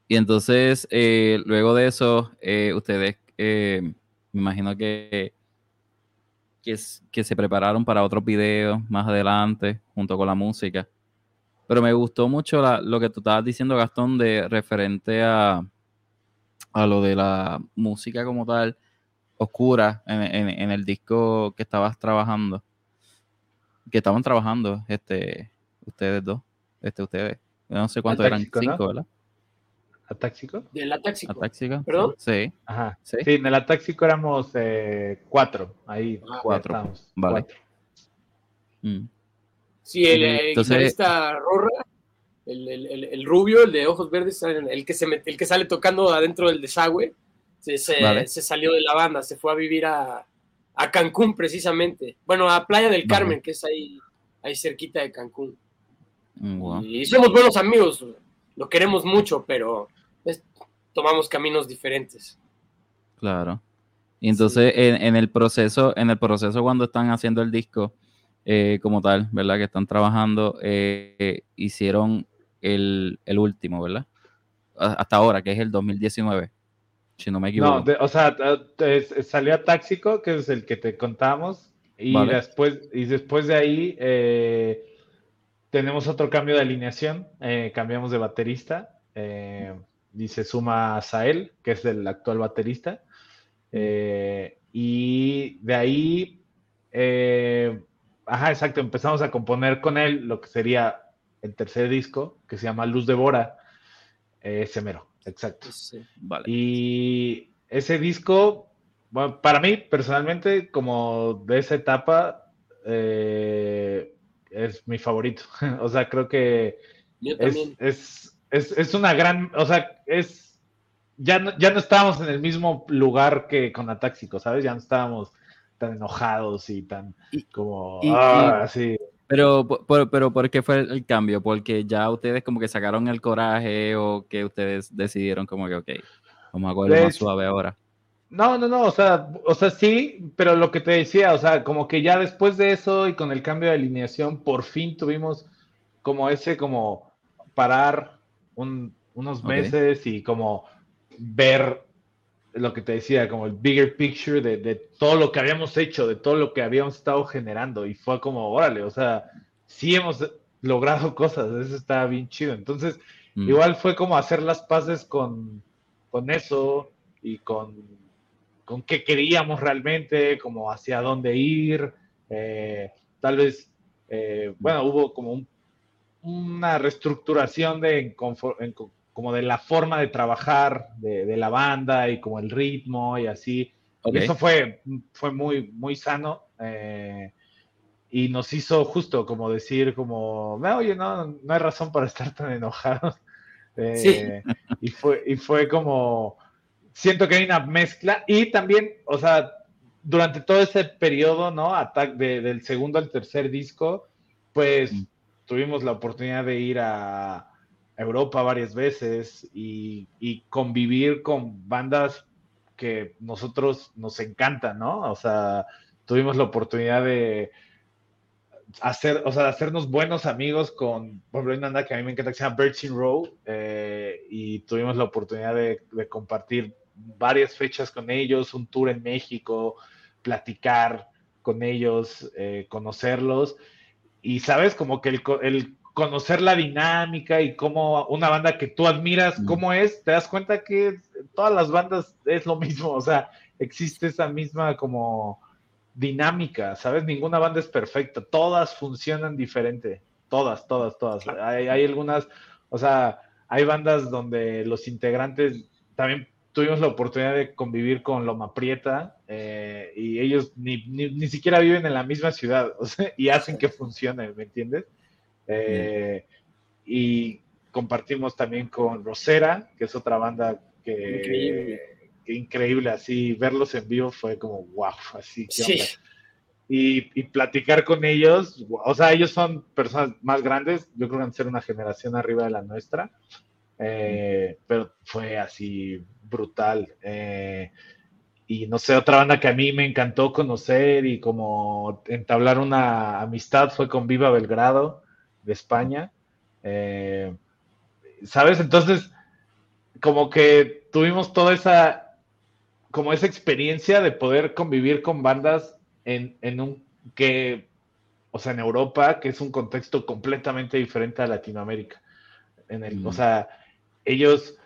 Y entonces, eh, luego de eso, eh, ustedes, eh, me imagino que, que, que se prepararon para otros videos más adelante, junto con la música. Pero me gustó mucho la- lo que tú estabas diciendo, Gastón, de referente a, a lo de la música como tal, oscura, en, en- en el disco que estabas trabajando, que estaban trabajando, este, ustedes dos, este, ustedes. No sé cuántos eran, Atáxico, ¿no? cinco, ¿verdad? ¿Atáxico? Del Atáxico. Atáxica. ¿Perdón? Sí. Ajá. Sí. Sí, en el Atáxico éramos eh, cuatro. Ahí. Ah, cuatro. Vale. cuatro. Mm. Sí, el, entonces- guitarrista Rorra, el, el- el- el rubio, el de ojos verdes, el que, se met- el que sale tocando adentro del desagüe, se, se- Vale. se salió de la banda, se fue a vivir a, a Cancún precisamente. Bueno, a Playa del Vale. Carmen, que es ahí, ahí cerquita de Cancún. Mm. Y somos buenos amigos, lo queremos mucho, pero es- tomamos caminos diferentes. Claro. Y entonces en, en el proceso, en el proceso cuando están haciendo el disco, eh, como tal, ¿verdad? Que están trabajando, eh, hicieron el, el último, ¿verdad? A- Hasta ahora, que es el 2019, si no me equivoco. No, de- o sea, salió Atáxico, que es el que te contamos, y Vale. después, y después de ahí eh, tenemos otro cambio de alineación, eh, cambiamos de baterista, eh, y se suma Sael, que es el actual baterista, eh, y de ahí, eh, ajá, exacto, empezamos a componer con él lo que sería el tercer disco, que se llama Luz de Bora, eh, ese mero, exacto. Vale. Y ese disco, bueno, para mí personalmente, como de esa etapa, eh, es mi favorito. o sea, creo que yo es, es, es, es una gran, o sea, es, ya no, ya no estábamos en el mismo lugar que con Atáxico, ¿sabes? Ya no estábamos tan enojados y tan Y- como, y- ah, sí. Pero, por- pero, ¿por qué fue el cambio? Porque ya ustedes como que sacaron el coraje o que ustedes decidieron como que, ok, vamos a cogerlo más suave ahora. No, no, no, o sea, o sea, sí, pero lo que te decía, o sea, como que ya después de eso y con el cambio de alineación, por fin tuvimos como ese, como parar un- unos Ok. meses y como ver lo que te decía, como el bigger picture de, de todo lo que habíamos hecho, de todo lo que habíamos estado generando y fue como, órale, o sea, sí hemos logrado cosas, eso está bien chido. Entonces, Mm. Igual fue como hacer las paces con, con eso y con, con qué queríamos realmente, como hacia dónde ir. eh, tal vez, eh, bueno, hubo como un- una reestructuración de, en confo- en como de la forma de trabajar de, de la banda y como el ritmo y así. Ok. Y eso fue, fue muy, muy sano. eh, y nos hizo justo como decir, como, "No, oye, no, no hay razón para estar tan enojados. Eh, y, fue, y fue como, siento que hay una mezcla. Y también, o sea, durante todo ese periodo, ¿no? De- del segundo al tercer disco, pues Mm. tuvimos la oportunidad de ir a Europa varias veces y, y convivir con bandas que nosotros nos encantan, ¿no? O sea, tuvimos la oportunidad de hacer, o sea, hacernos buenos amigos con, por ejemplo, hay una banda que a mí me encanta que se llama Birchin Row, eh, y tuvimos la oportunidad de, compartir varias fechas con ellos, un tour en México, platicar con ellos, eh, conocerlos, y sabes, como que el conocer la dinámica y cómo una banda que tú admiras, Mm. cómo es, te das cuenta que todas las bandas es lo mismo, o sea, existe esa misma como dinámica, ¿sabes? Ninguna banda es perfecta, todas funcionan diferente, todas, todas, todas. Hay, hay algunas, o sea, hay bandas donde los integrantes también tuvimos la oportunidad de convivir con Loma Prieta eh, y ellos ni, ni, ni, siquiera viven en la misma ciudad o sea, y hacen que funcione, ¿me entiendes? Eh, y compartimos también con Rosera, que es otra banda que increíble, que increíble así, verlos en vivo fue como wow, así que sí. y, y, platicar con ellos, o sea, ellos son personas más grandes, yo creo que van a ser una generación arriba de la nuestra, eh, pero fue así brutal. Eh, y no sé, otra banda que a mí me encantó conocer y como entablar una amistad fue con Viva Belgrado de España. Eh, ¿Sabes? Entonces, como que tuvimos toda esa, como esa experiencia de poder convivir con bandas en, en un, que, o sea, en Europa, que es un contexto completamente diferente a Latinoamérica. En el, mm. O sea, ellos,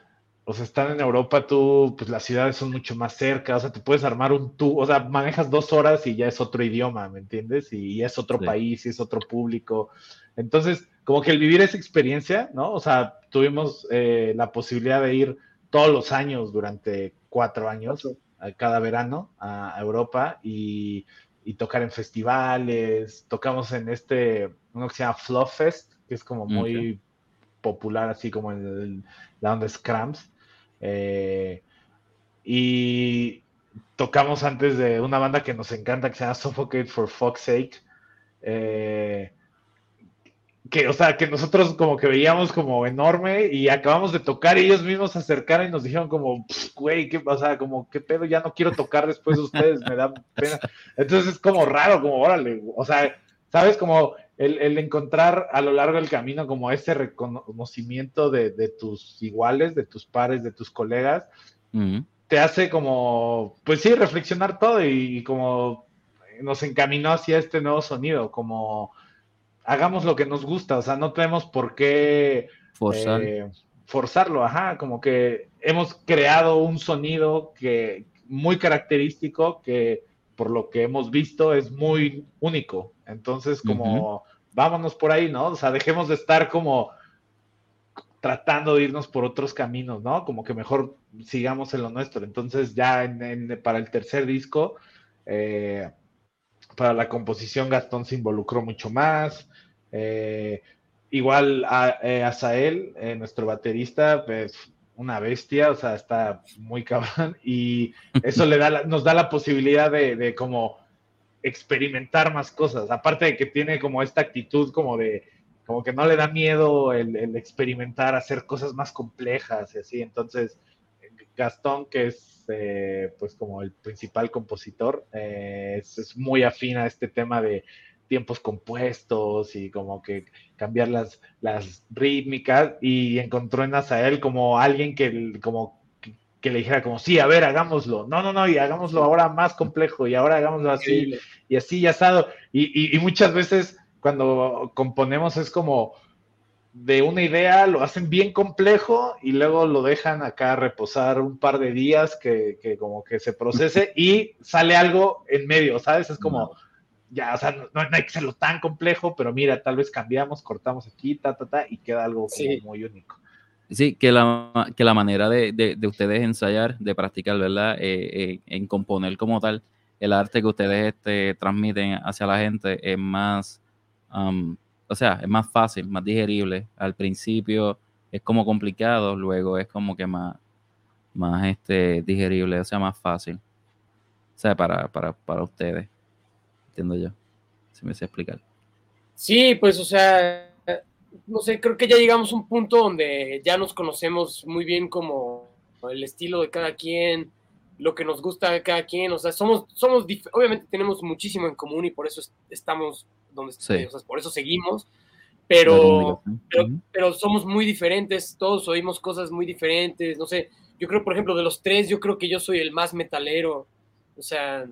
o sea, están en Europa, tú, pues las ciudades son mucho más cerca, o sea, te puedes armar un tú, o sea, manejas dos horas y ya es otro idioma, ¿me entiendes? Y ya es otro sí. país, y es otro público. Entonces, como que el vivir esa experiencia, ¿no? O sea, tuvimos eh, la posibilidad de ir todos los años durante cuatro años, cada verano, a Europa y, y, tocar en festivales, tocamos en este, uno que se llama Fluff Fest, que es como muy okay. popular, así como en el, la onda Scrams. Eh, y tocamos antes de una banda que nos encanta, que se llama Suffocate for Fuck's Sake. Eh, que, o sea, que nosotros como que veíamos como enorme y acabamos de tocar y ellos mismos se acercaron y nos dijeron como, güey, ¿qué pasa? Como, ¿qué pedo? Ya no quiero tocar después de ustedes, me da pena. Entonces es como raro, como, órale, o sea, ¿sabes? Como el, el encontrar a lo largo del camino como ese reconocimiento de, de, tus iguales, de tus pares, de tus colegas, uh -huh. te hace como, pues sí, reflexionar todo y, y como nos encaminó hacia este nuevo sonido, como hagamos lo que nos gusta, o sea, no tenemos por qué Forzar. eh, forzarlo, ajá, como que hemos creado un sonido que muy característico que por lo que hemos visto es muy único. Entonces, como uh -huh. vámonos por ahí, ¿no? O sea, dejemos de estar como tratando de irnos por otros caminos, ¿no? Como que mejor sigamos en lo nuestro. Entonces, ya en, en, para el tercer disco, eh, para la composición Gastón se involucró mucho más. Eh, igual a, eh, Azael, eh, nuestro baterista, pues una bestia, o sea, está muy cabrón y eso le da nos da la posibilidad de, de, como experimentar más cosas, aparte de que tiene como esta actitud como de, como que no le da miedo el, el experimentar, hacer cosas más complejas y así, entonces Gastón, que es eh, pues como el principal compositor, eh, es, es, muy afín a este tema de tiempos compuestos y como que cambiar las, las rítmicas y encontró en Azael como alguien que como que le dijera como, sí, a ver, hagámoslo, no, no, no, y hagámoslo ahora más complejo y ahora hagámoslo así sí. y así y asado. Y, y, y, muchas veces cuando componemos es como de una idea, lo hacen bien complejo y luego lo dejan acá reposar un par de días que, que como que se procese y sale algo en medio, ¿sabes? Es como... No ya, o sea, no, no, hay que hacerlo tan complejo, pero mira, tal vez cambiamos, cortamos aquí, ta, ta, ta, y queda algo sí. muy único. Sí, que la, que la manera de, de, de ustedes ensayar, de practicar, ¿verdad? Eh, eh, en componer como tal, el arte que ustedes este, transmiten hacia la gente es más, um, o sea, es más fácil, más digerible. Al principio es como complicado, luego es como que más, más este, digerible, o sea, más fácil. O sea, para, para, para ustedes entiendo yo. Si me sé explicar. Sí, pues, o sea, no sé, creo que ya llegamos a un punto donde ya nos conocemos muy bien como el estilo de cada quien, lo que nos gusta de cada quien, o sea, somos, somos, obviamente tenemos muchísimo en común y por eso estamos donde sí. o sea, por eso seguimos, pero, pero, pero, somos muy diferentes, todos oímos cosas muy diferentes, no sé, yo creo, por ejemplo, de los tres, yo creo que yo soy el más metalero, o sea,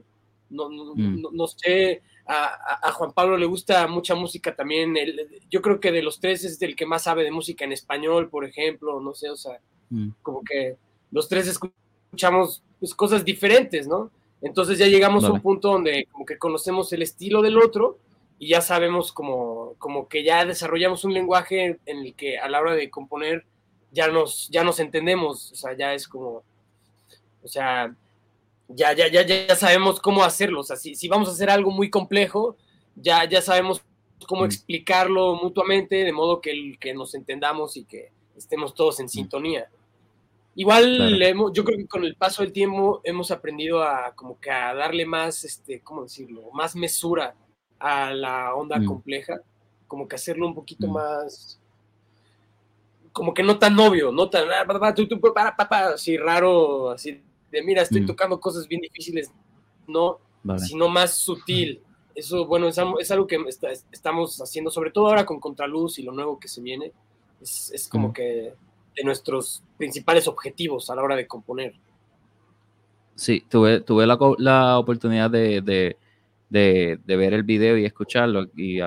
no, no, mm. no, no sé, a, a, Juan Pablo le gusta mucha música también, el, yo creo que de los tres es el que más sabe de música en español, por ejemplo, no sé, o sea, mm. como que los tres escuchamos pues, cosas diferentes, ¿no? Entonces ya llegamos vale. a un punto donde como que conocemos el estilo del otro y ya sabemos como, como que ya desarrollamos un lenguaje en el que a la hora de componer ya nos, ya nos entendemos, o sea, ya es como, o sea, ya, ya, ya, ya sabemos cómo hacerlo, o sea, si, si vamos a hacer algo muy complejo, ya, ya sabemos cómo Mm. explicarlo mutuamente, de modo que, el- que nos entendamos y que estemos todos en sintonía. Igual Mm. Claro. hemos- yo creo que con el paso del tiempo hemos aprendido a como que a darle más, este, ¿cómo decirlo? Más mesura a la onda Mm. compleja, como que hacerlo un poquito Mm. más, como que no tan obvio, no tan, ah, así raro, así de, mira, estoy Mm. tocando cosas bien difíciles, no, Vale. sino más sutil. Eso, bueno, es, am- es algo que está- estamos haciendo, sobre todo ahora con Contraluz y lo nuevo que se viene. Es, es como Mm. que de nuestros principales objetivos a la hora de componer. Sí, tuve, tuve la, la oportunidad de, de, de- de ver el video y escucharlo y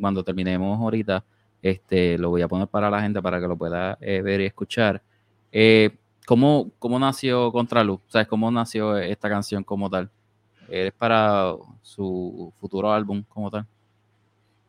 cuando terminemos ahorita, este, lo voy a poner para la gente para que lo pueda eh, ver y escuchar. Eh, ¿cómo, ¿Cómo nació Contraluz? ¿Sabes cómo nació esta canción como tal? ¿Es para su futuro álbum como tal?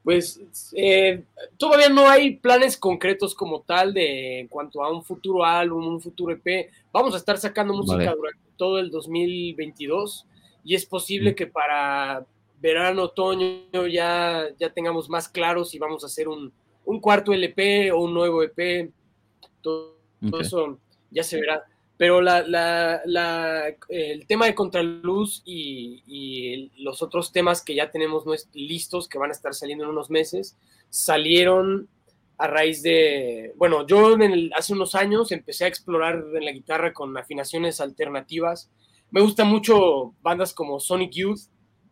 Pues eh, todavía no hay planes concretos como tal de en cuanto a un futuro álbum, un futuro EP. Vamos a estar sacando música Vale. durante todo el 2022 y es posible Mm. que para verano, otoño ya, ya tengamos más claro si vamos a hacer un, un cuarto LP o un nuevo EP. Todo, todo Ok. eso ya se verá. Pero la, la- la- el tema de Contraluz y, los otros temas que ya tenemos listos, que van a estar saliendo en unos meses, salieron a raíz de, bueno, yo en el- hace unos años empecé a explorar en la guitarra con afinaciones alternativas. Me gustan mucho bandas como Sonic Youth,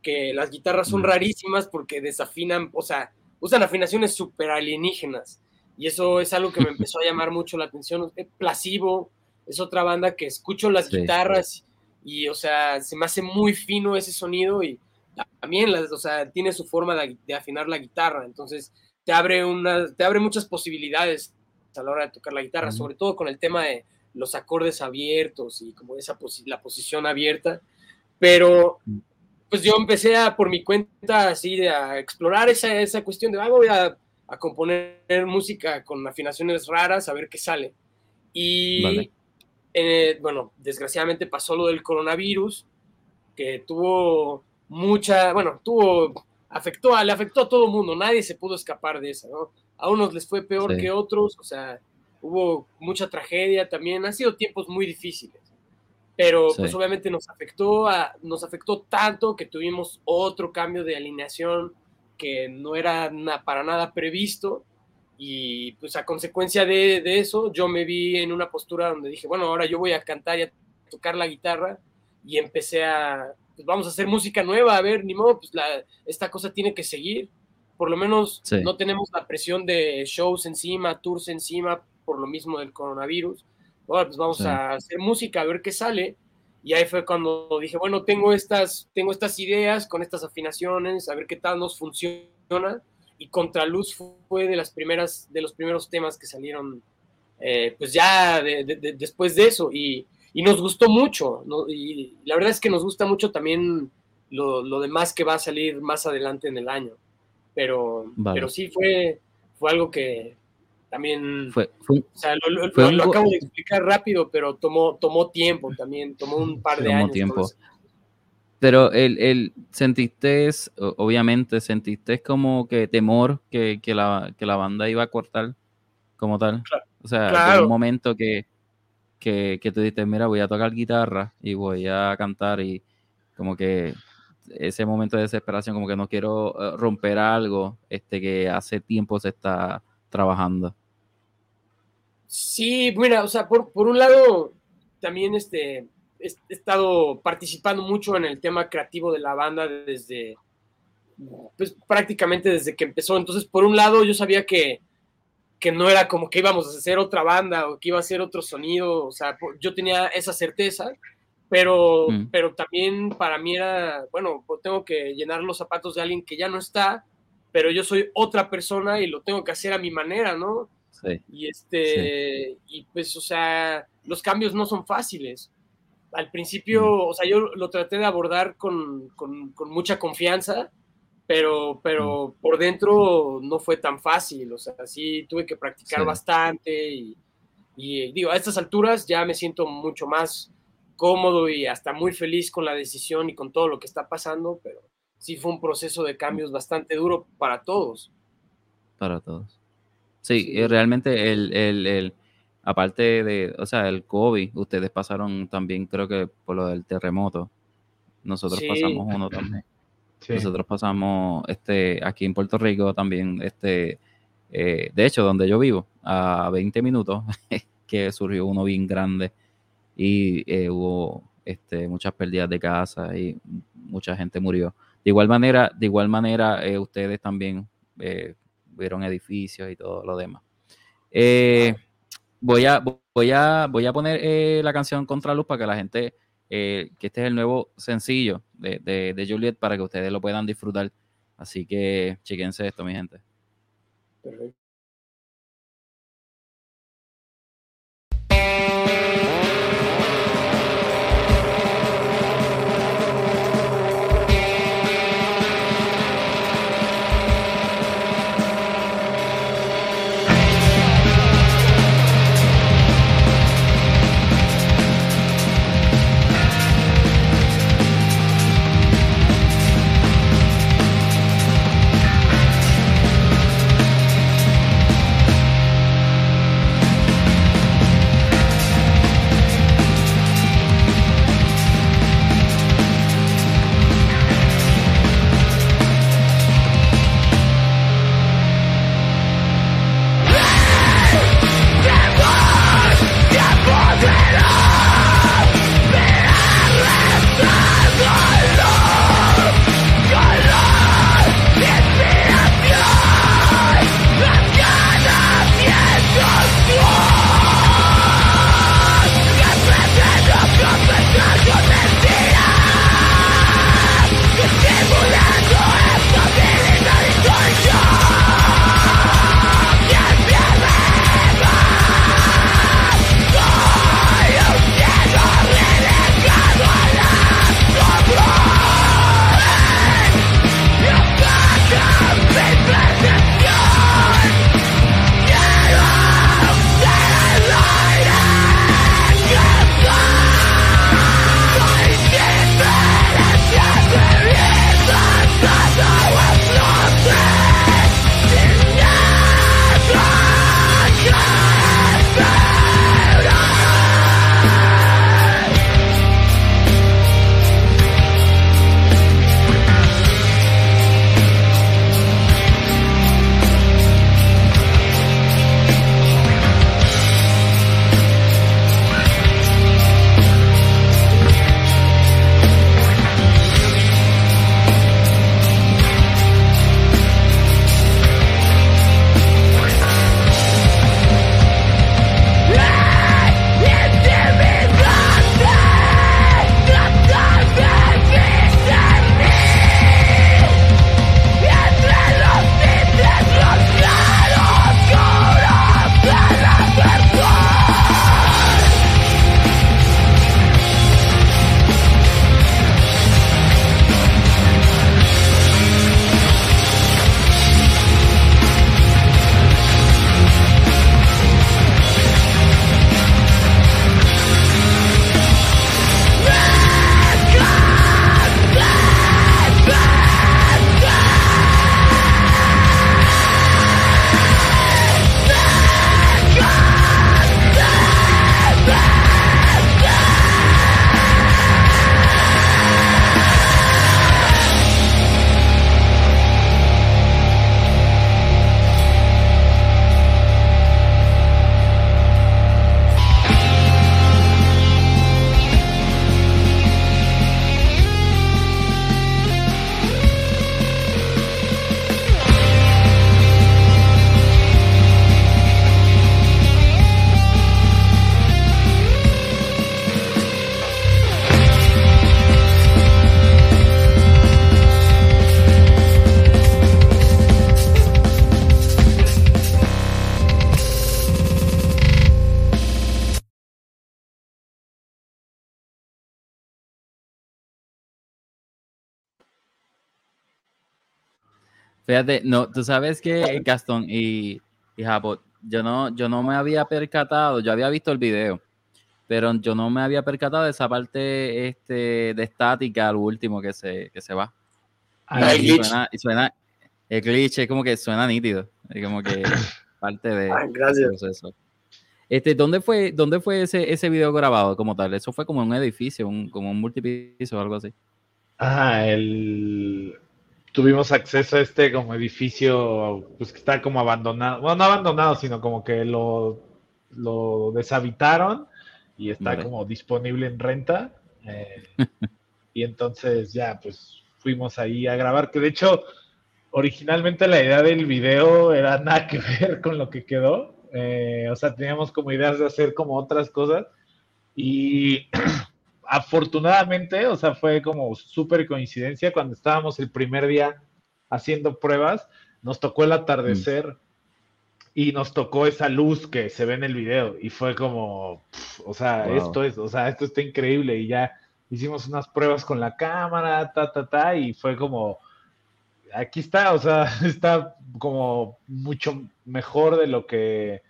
que las guitarras son Mm. rarísimas porque desafinan, o sea, usan afinaciones súper alienígenas. Y eso es algo que me empezó a llamar mucho la atención. Placebo es otra banda que escucho las Sí. guitarras y, o sea, se me hace muy fino ese sonido y también, las, o sea, tiene su forma de, de afinar la guitarra. Entonces, te abre, una, te abre muchas posibilidades a la hora de tocar la guitarra, sobre todo con el tema de los acordes abiertos y como esa posi- la posición abierta. Pero pues yo empecé a, por mi cuenta, así, de, a explorar esa, esa cuestión de, ah, voy a, a componer música con afinaciones raras, a ver qué sale. Y, Vale. eh, bueno, desgraciadamente pasó lo del coronavirus, que tuvo mucha, bueno, tuvo, afectó, a- le afectó a todo el mundo, nadie se pudo escapar de esa, ¿no? A unos les fue peor Sí. que otros, o sea, hubo mucha tragedia también, han sido tiempos muy difíciles pero Sí. pues obviamente nos afectó, a, nos afectó tanto que tuvimos otro cambio de alineación que no era na- para nada previsto y pues a consecuencia de, de eso yo me vi en una postura donde dije, bueno, ahora yo voy a cantar y a tocar la guitarra y empecé a, pues vamos a hacer música nueva, a ver, ni modo, pues la, esta cosa tiene que seguir, por lo menos Sí. no tenemos la presión de shows encima, tours encima, por lo mismo del coronavirus ahora pues vamos Sí. a hacer música, a ver qué sale. Y ahí fue cuando dije, bueno, tengo estas, tengo estas ideas con estas afinaciones, a ver qué tal nos funciona. Y Contraluz fue de las primeras, de los primeros temas que salieron, eh, pues ya de- de- de- después de eso. Y, y nos gustó mucho, ¿no? Y la verdad es que nos gusta mucho también lo, lo demás que va a salir más adelante en el año. Pero, Vale. pero sí fue, fue algo que también Fue, fue un- o sea, lo, lo- Fue lo- un lo go- acabo de explicar rápido, pero tomó, tomó tiempo también, tomó un par de Tomó años. tiempo. Pero el, el sentiste, obviamente, sentiste como que temor que, que la, que la banda iba a cortar como tal. Cla- O sea, claro. un momento que, que, que tú dices, mira, voy a tocar guitarra y voy a cantar y como que ese momento de desesperación, como que no quiero eh, romper algo este que hace tiempo se está trabajando. Sí, mira, o sea, por, por un lado, también este, he estado participando mucho en el tema creativo de la banda desde, pues prácticamente desde que empezó. Entonces, por un lado, yo sabía que, que no era como que íbamos a hacer otra banda o que iba a ser otro sonido, o sea, por- yo tenía esa certeza, pero, Mm. pero también para mí era, bueno, pues tengo que llenar los zapatos de alguien que ya no está, pero yo soy otra persona y lo tengo que hacer a mi manera, ¿no? Sí, Y este, y pues, o sea, los cambios no son fáciles. Al principio, o sea, yo lo traté de abordar con, con- con mucha confianza, pero, pero por dentro no fue tan fácil, o sea, sí tuve que practicar Sí. bastante y, y, digo, a estas alturas ya me siento mucho más cómodo y hasta muy feliz con la decisión y con todo lo que está pasando, pero sí fue un proceso de cambios bastante duro para todos. para todos. Sí, realmente el, el, el- aparte de, o sea, el COVID, ustedes pasaron también, creo que por lo del terremoto. Nosotros Sí. pasamos uno también. Sí. Nosotros pasamos, este, aquí en Puerto Rico también, este, eh, de hecho, donde yo vivo, a 20 minutos, que surgió uno bien grande y eh, hubo este, muchas pérdidas de casa y mucha gente murió. De igual manera, de igual manera, eh, ustedes también eh, vieron edificios y todo lo demás. Eh, voy a, voy a, voy a poner eh, la canción Contraluz para que la gente, eh, que este es el nuevo sencillo de, de, Juliet para que ustedes lo puedan disfrutar. Así que chequense esto, mi gente. Perfecto. Fíjate, no, tú sabes que Gastón y, y yo no, yo no me había percatado, yo había visto el video, pero yo no me había percatado de esa parte este, de estática, al último que se, que se va. Ah, y, el glitch. suena, y suena, el glitch es como que suena nítido, es como que parte de Ah, gracias. proceso. Este, ¿dónde fue, dónde fue ese, ese video grabado como tal? Eso fue como en un edificio, un, como un multipiso o algo así. Ajá, el... tuvimos acceso a este como edificio, pues que está como abandonado, bueno, no abandonado, sino como que lo, lo deshabitaron y está Vale. como disponible en renta. eh, y entonces ya, pues fuimos ahí a grabar, que de hecho, originalmente la idea del video era nada que ver con lo que quedó. eh, o sea, teníamos como ideas de hacer como otras cosas. Y afortunadamente, o sea, fue como súper coincidencia cuando estábamos el primer día haciendo pruebas, nos tocó el atardecer y nos tocó esa luz que se ve en el video y fue como, o sea, Wow. esto es, o sea, esto está increíble y ya hicimos unas pruebas con la cámara, ta, ta, ta, y fue como, aquí está, o sea, está como mucho mejor de lo que,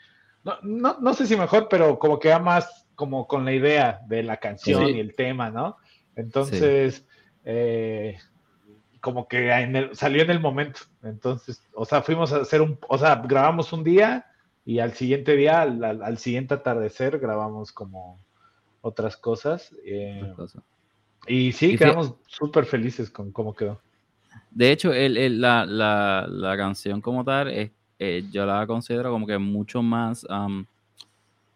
no, no, no sé si mejor, pero como que va más como con la idea de la canción Sí. y el tema, ¿no? Entonces, eh, como que en el- salió en el momento. Entonces, o sea, fuimos a hacer un, o sea, grabamos un día y al siguiente día, al, al- al siguiente atardecer, grabamos como otras cosas. eh, y sí, Y quedamos súper felices con cómo quedó. De hecho, el, el- la, la- la canción como tal, es, eh, yo la considero como que mucho más, am, m- ma- m-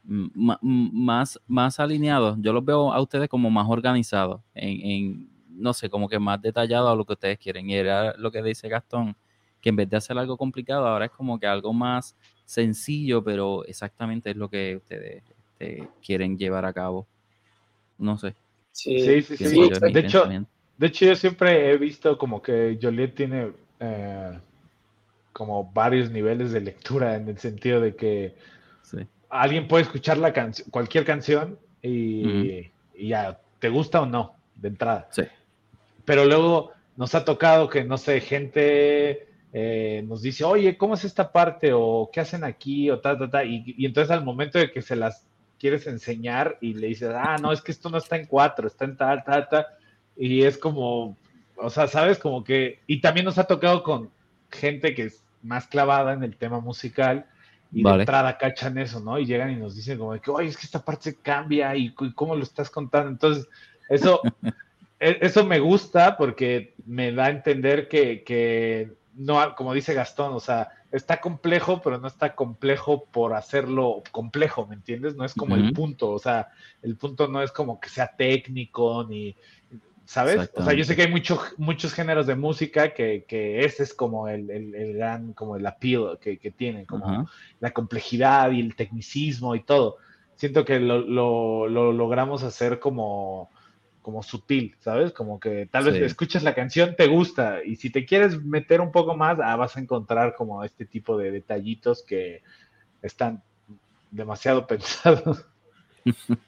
más, más alineado. Yo los veo a ustedes como más organizados, en, en, no sé, como que más detallado a lo que ustedes quieren. Y era lo que dice Gastón, que en vez de hacer algo complicado, ahora es como que algo más sencillo, pero exactamente es lo que ustedes este, quieren llevar a cabo. No sé. Sí, Sí, sí, de hecho. De hecho, yo siempre he visto como que Joliet tiene eh, como varios niveles de lectura en el sentido de que. Alguien puede escuchar la canción, cualquier canción y, y ya, te gusta o no, de entrada. Sí. Pero luego nos ha tocado que, no sé, gente eh, nos dice, oye, ¿cómo es esta parte? O ¿qué hacen aquí? O ta, ta, ta. Y, y entonces al momento de que se las quieres enseñar y le dices, ah, no, es que esto no está en cuatro, está en tal, tal, tal. Y es como, o sea, ¿sabes? Como que, y también nos ha tocado con gente que es más clavada en el tema musical y Vale. de entrada cachan eso, ¿no? Y llegan y nos dicen como de que, oye, es que esta parte se cambia y, cómo lo estás contando. Entonces, eso, e- eso me gusta porque me da a entender que, que no, como dice Gastón, o sea, está complejo, pero no está complejo por hacerlo complejo, ¿me entiendes? No es como el punto, o sea, el punto no es como que sea técnico ni, ¿sabes? O sea, yo sé que hay mucho- muchos géneros de música que, que ese es como el, el- el gran, como el appeal que, que tienen, como Ajá. la complejidad y el tecnicismo y todo. Siento que lo, lo- lo logramos hacer como, como sutil, ¿sabes? Como que tal vez Sí. escuchas la canción, te gusta, y si te quieres meter un poco más, ah, vas a encontrar como este tipo de detallitos que están demasiado pensados.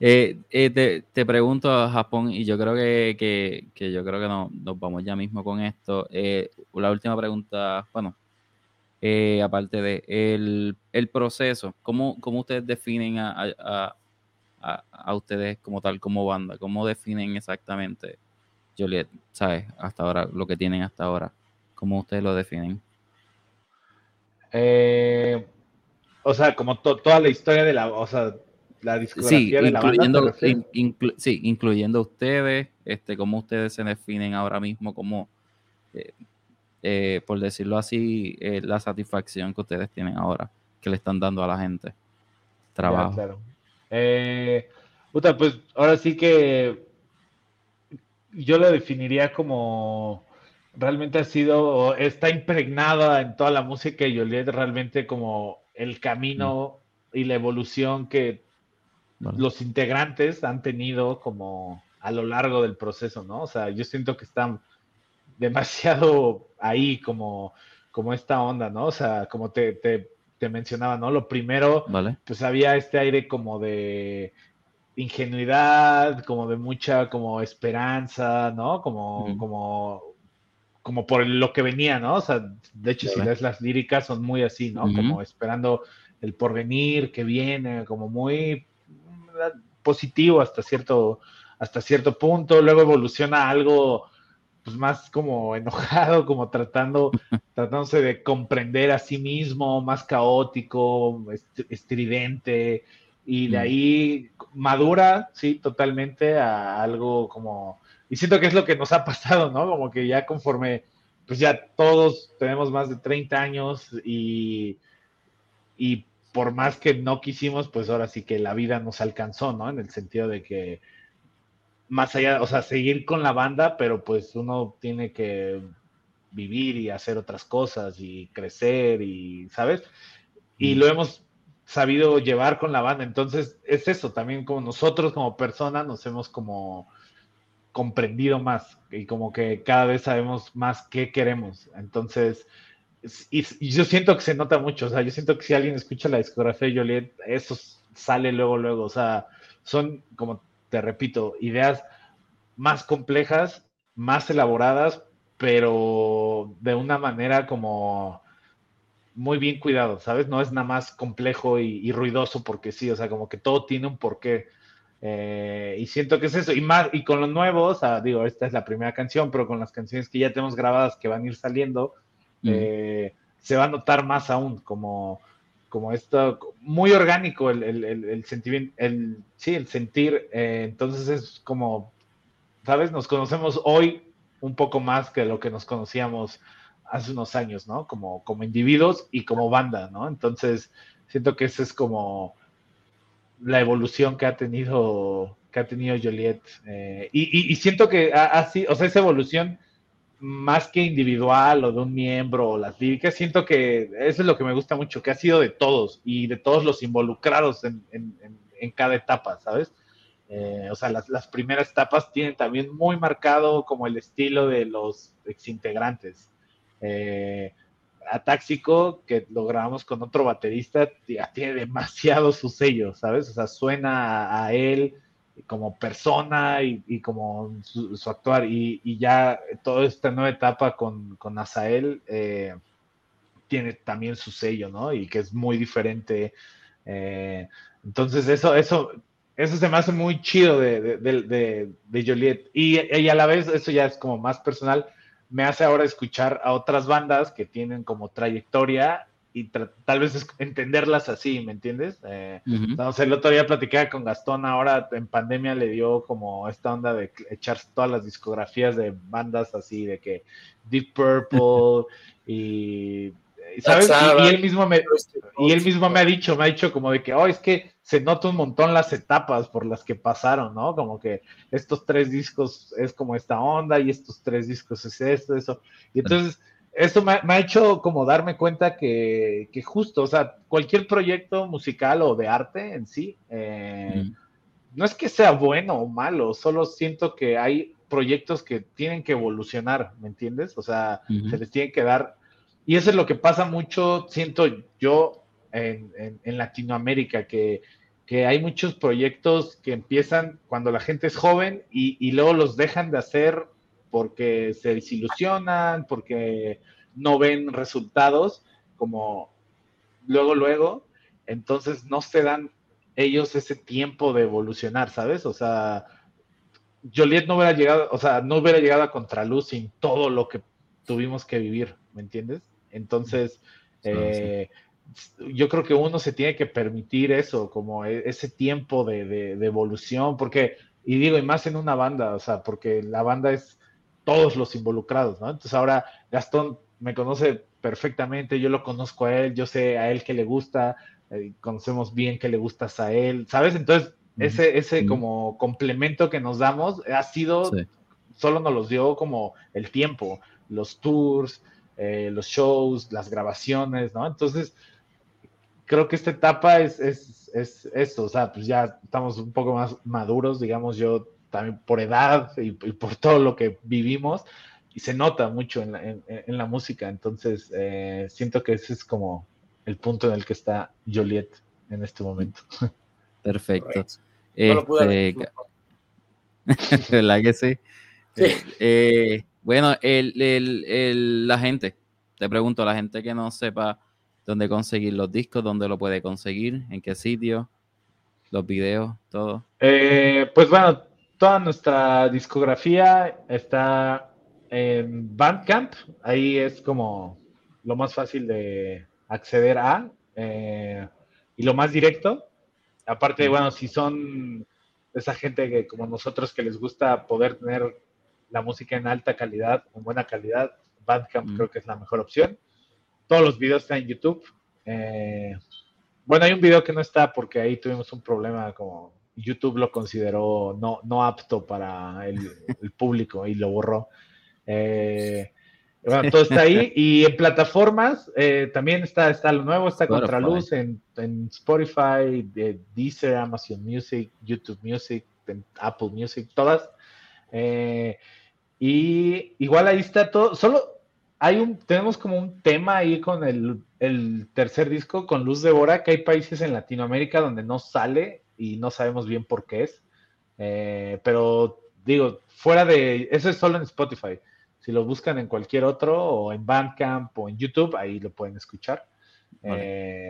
Eh, eh, te, te pregunto Japón, y yo creo que, que- yo creo que no, nos vamos ya mismo con esto. Eh, la última pregunta, bueno, aparte de el, el proceso, ¿cómo, cómo ustedes definen a, a- a- a- ustedes como tal, como banda? ¿Cómo definen exactamente, Juliet, sabes, hasta ahora, lo que tienen hasta ahora? ¿Cómo ustedes lo definen? O sea, como to- toda la historia de la, o sea, la Sí, de la banda. ¿te incluyendo, refieres? in- inclu- sí, incluyendo ustedes, este, cómo ustedes se definen ahora mismo como, eh, eh, por decirlo así, eh, la satisfacción que ustedes tienen ahora, que le están dando a la gente. Ya, Trabajo. claro. Puta, pues ahora sí que yo lo definiría como realmente ha sido, está impregnada en toda la música y Joliet realmente como el camino y la evolución que Vale. los integrantes han tenido como a lo largo del proceso, ¿no? O sea, yo siento que están demasiado ahí como, como esta onda, ¿no? O sea, como te, te, te mencionaba, ¿no? Lo primero ¿Vale? pues había este aire como de ingenuidad, como de mucha como esperanza, ¿no? Como, como, como por lo que venía, ¿no? O sea, de hecho, si lees las líricas son muy así, ¿no? Como esperando el porvenir que viene, como muy positivo hasta cierto, hasta cierto punto, luego evoluciona a algo pues más como enojado, como tratando, tratándose de comprender a sí mismo, más caótico, est- estridente, y de Mm. ahí madura, sí, totalmente a algo como, y siento que es lo que nos ha pasado, ¿no? Como que ya conforme, pues ya todos tenemos más de 30 años y, y por más que no quisimos, pues ahora sí que la vida nos alcanzó, ¿no? En el sentido de que más allá, o sea, seguir con la banda, pero pues uno tiene que vivir y hacer otras cosas y crecer y, ¿sabes? Y Mm. lo hemos sabido llevar con la banda, entonces es eso, también como nosotros como personas nos hemos como comprendido más y como que cada vez sabemos más qué queremos, entonces es- y, y yo siento que se nota mucho, o sea, yo siento que si alguien escucha la discografía de Joliet, eso sale luego, luego, o sea, son, como te repito, ideas más complejas, más elaboradas, pero de una manera como muy bien cuidado, ¿sabes? No es nada más complejo y, y ruidoso porque sí, o sea, como que todo tiene un porqué. Eh, y siento que es eso, y más, y con los nuevos, ah, digo, esta es la primera canción, pero con las canciones que ya tenemos grabadas que van a ir saliendo, Eh, se va a notar más aún, como, como esto, muy orgánico el, el, el, sentimiento, el, sí, el sentir, eh, entonces es como, ¿sabes? Nos conocemos hoy un poco más que lo que nos conocíamos hace unos años, ¿no? Como, como individuos y como banda, ¿no? Entonces, siento que esa es como la evolución que ha tenido, que ha tenido Joliet. eh, y, y- y siento que así, o sea, esa evolución más que individual o de un miembro o las líricas, siento que eso es lo que me gusta mucho, que ha sido de todos y de todos los involucrados en, en- en- en cada etapa, ¿sabes? Eh, o sea, las, las primeras etapas tienen también muy marcado como el estilo de los exintegrantes. Eh, Atáxico, que lo grabamos con otro baterista, tiene demasiado su sello, ¿sabes? O sea, suena a, a él como persona y, y como su, actuar. Y, y, ya toda esta nueva etapa con, con Azael eh, tiene también su sello, ¿no? Y que es muy diferente. Eh, entonces, eso, eso, eso se me hace muy chido de, de, de, de Joliet. Y, y, a la vez, eso ya es como más personal, me hace ahora escuchar a otras bandas que tienen como trayectoria y tal vez entenderlas así, ¿me entiendes? Eh, uh -huh. Entonces, el otro día platicaba con Gastón, ahora en pandemia le dio como esta onda de echar todas las discografías de bandas así, de que Deep Purple y ¿sabes? Y, y, él mismo me, y él mismo me ha dicho, me ha dicho como de que, oh, es que se nota un montón las etapas por las que pasaron, ¿no? Como que estos tres discos es como esta onda y estos tres discos es esto, eso. Y entonces, eso me, me ha hecho como darme cuenta que, que, justo, o sea, cualquier proyecto musical o de arte en sí, eh, no es que sea bueno o malo, solo siento que hay proyectos que tienen que evolucionar, ¿me entiendes? O sea, se les tiene que dar y eso es lo que pasa mucho, siento yo, en, en, en Latinoamérica, que, que, hay muchos proyectos que empiezan cuando la gente es joven y, y, luego los dejan de hacer porque se desilusionan, porque no ven resultados, como luego, luego, entonces no se dan ellos ese tiempo de evolucionar, ¿sabes? O sea, Joliet no hubiera llegado, o sea, no hubiera llegado a Contraluz sin todo lo que tuvimos que vivir, ¿me entiendes? Entonces, eh, sí. yo creo que uno se tiene que permitir eso, como ese tiempo de, de, de, evolución, porque, y digo, y más en una banda, o sea, porque la banda es todos los involucrados, ¿no? Entonces ahora Gastón me conoce perfectamente, yo lo conozco a él, yo sé a él que le gusta, eh, conocemos bien que le gustas a él, ¿sabes? Entonces, mm -hmm. ese, ese mm -hmm. como complemento que nos damos ha sido, sí. solo nos los dio como el tiempo, los tours, eh, los shows, las grabaciones, ¿no? Entonces, creo que esta etapa es, es, es, esto, o sea, pues ya estamos un poco más maduros, digamos, yo también por edad y, y por todo lo que vivimos, y se nota mucho en la, en, en la música, entonces eh, siento que ese es como el punto en el que está Joliet en este momento. Perfecto. No este, ¿Verdad que sí? sí. Eh, Bueno, el, el- el- la gente, te pregunto, la gente que no sepa dónde conseguir los discos, dónde lo puede conseguir, en qué sitio, los videos, todo. Eh, pues bueno, toda nuestra discografía está en Bandcamp. Ahí es como lo más fácil de acceder a eh, y lo más directo. Aparte, bueno, si son esa gente que como nosotros que les gusta poder tener la música en alta calidad, en buena calidad, Bandcamp Mm. creo que es la mejor opción. Todos los videos están en YouTube. Eh, bueno, hay un video que no está porque ahí tuvimos un problema como YouTube lo consideró no, no apto para el, el público y lo borró. Eh, bueno, todo está ahí y en plataformas eh, también está, está lo nuevo, está. Contraluz en, en Spotify, de Deezer, Amazon Music, YouTube Music, en Apple Music, todas. Eh, y igual ahí está todo, solo hay un, tenemos como un tema ahí con el, el tercer disco, con Luz de Hora, que hay países en Latinoamérica donde no sale y no sabemos bien por qué es. Eh, pero digo, fuera de, eso es solo en Spotify. Si lo buscan en cualquier otro, o en Bandcamp o en YouTube, ahí lo pueden escuchar. Vale.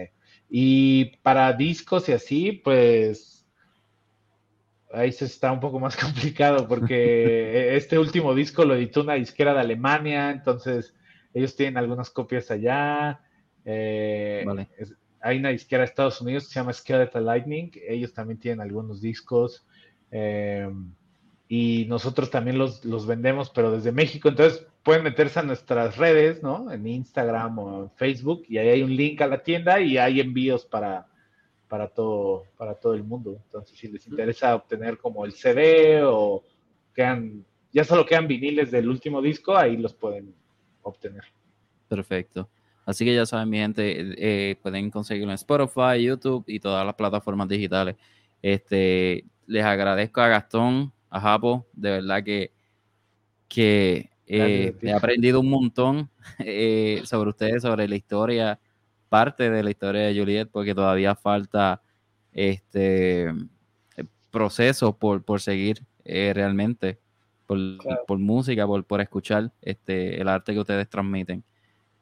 Eh, y para discos y así, pues ahí se está un poco más complicado porque este último disco lo editó una disquera de Alemania, entonces ellos tienen algunas copias allá. Eh, Vale. es- hay una disquera de Estados Unidos que se llama Skeletal Lightning, ellos también tienen algunos discos. eh, y nosotros también los, los vendemos, pero desde México. Entonces pueden meterse a nuestras redes, ¿no? En Instagram o en Facebook, y ahí hay un link a la tienda y hay envíos para, para, todo, para todo el mundo. Entonces, si les interesa obtener como el CD o quedan, ya solo quedan viniles del último disco, ahí los pueden obtener. Perfecto. Así que ya saben, mi gente, eh, pueden conseguirlo en Spotify, YouTube y todas las plataformas digitales. Este, les agradezco a Gastón, a Japo, de verdad que, que eh, Gracias he aprendido un montón eh, sobre ustedes, sobre la historia, parte de la historia de Juliet, porque todavía falta este proceso por, por seguir realmente, por, Claro. por música, por, por escuchar este, el arte que ustedes transmiten.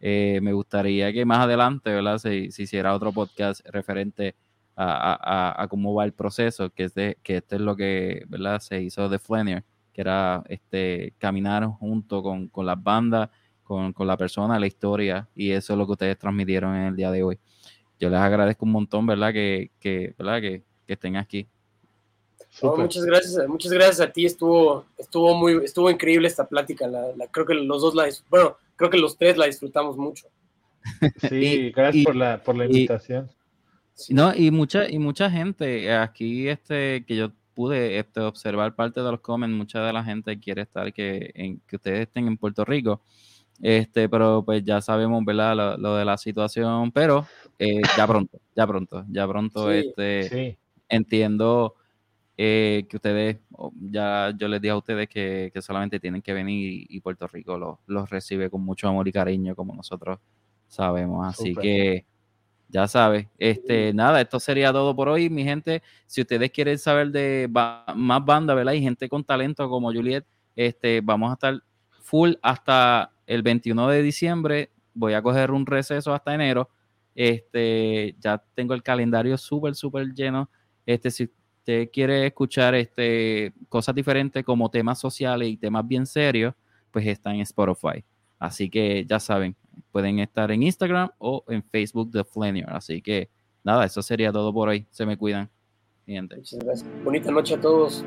Eh, me gustaría que más adelante, ¿verdad? Se, se hiciera otro podcast referente a, a- a- a cómo va el proceso, que es de, que esto es lo que, ¿verdad? Se hizo de Flanier, que era este caminar junto con, con las bandas, con, con la persona, la historia, y eso es lo que ustedes transmitieron en el día de hoy. Yo les agradezco un montón, ¿verdad? Que, que, ¿verdad? que, que estén aquí. No, muchas gracias, muchas gracias a ti. Estuvo, estuvo muy, estuvo increíble esta plática. La, la- creo que los dos la, bueno, creo que los tres la disfrutamos mucho. Sí, Y- gracias y- por la, por la y- invitación. Sí. No, y mucha, y mucha gente, aquí este, que yo pude este, observar parte de los comments, mucha de la gente quiere estar que, en, que ustedes estén en Puerto Rico. Este, pero pues ya sabemos, ¿verdad? Lo, lo de la situación, pero eh, ya pronto, ya pronto, ya pronto, Sí, este, Sí, entiendo eh, que ustedes, ya yo les dije a ustedes que, que solamente tienen que venir y, y Puerto Rico los, los recibe con mucho amor y cariño, como nosotros sabemos. Así que ya sabes, este, nada, esto sería todo por hoy, mi gente. Si ustedes quieren saber de ba- más bandas, ¿verdad? Y gente con talento como Juliet, este, vamos a estar full hasta el 21 de diciembre. Voy a coger un receso hasta enero. Este, ya tengo el calendario súper, súper lleno. Este, si quiere escuchar este, cosas diferentes como temas sociales y temas bien serios, pues está en Spotify. Así que ya saben, pueden estar en Instagram o en Facebook de Flanier. Así que nada, eso sería todo por hoy. Se me cuidan. gente. Muchas gracias. Bonita noche a todos.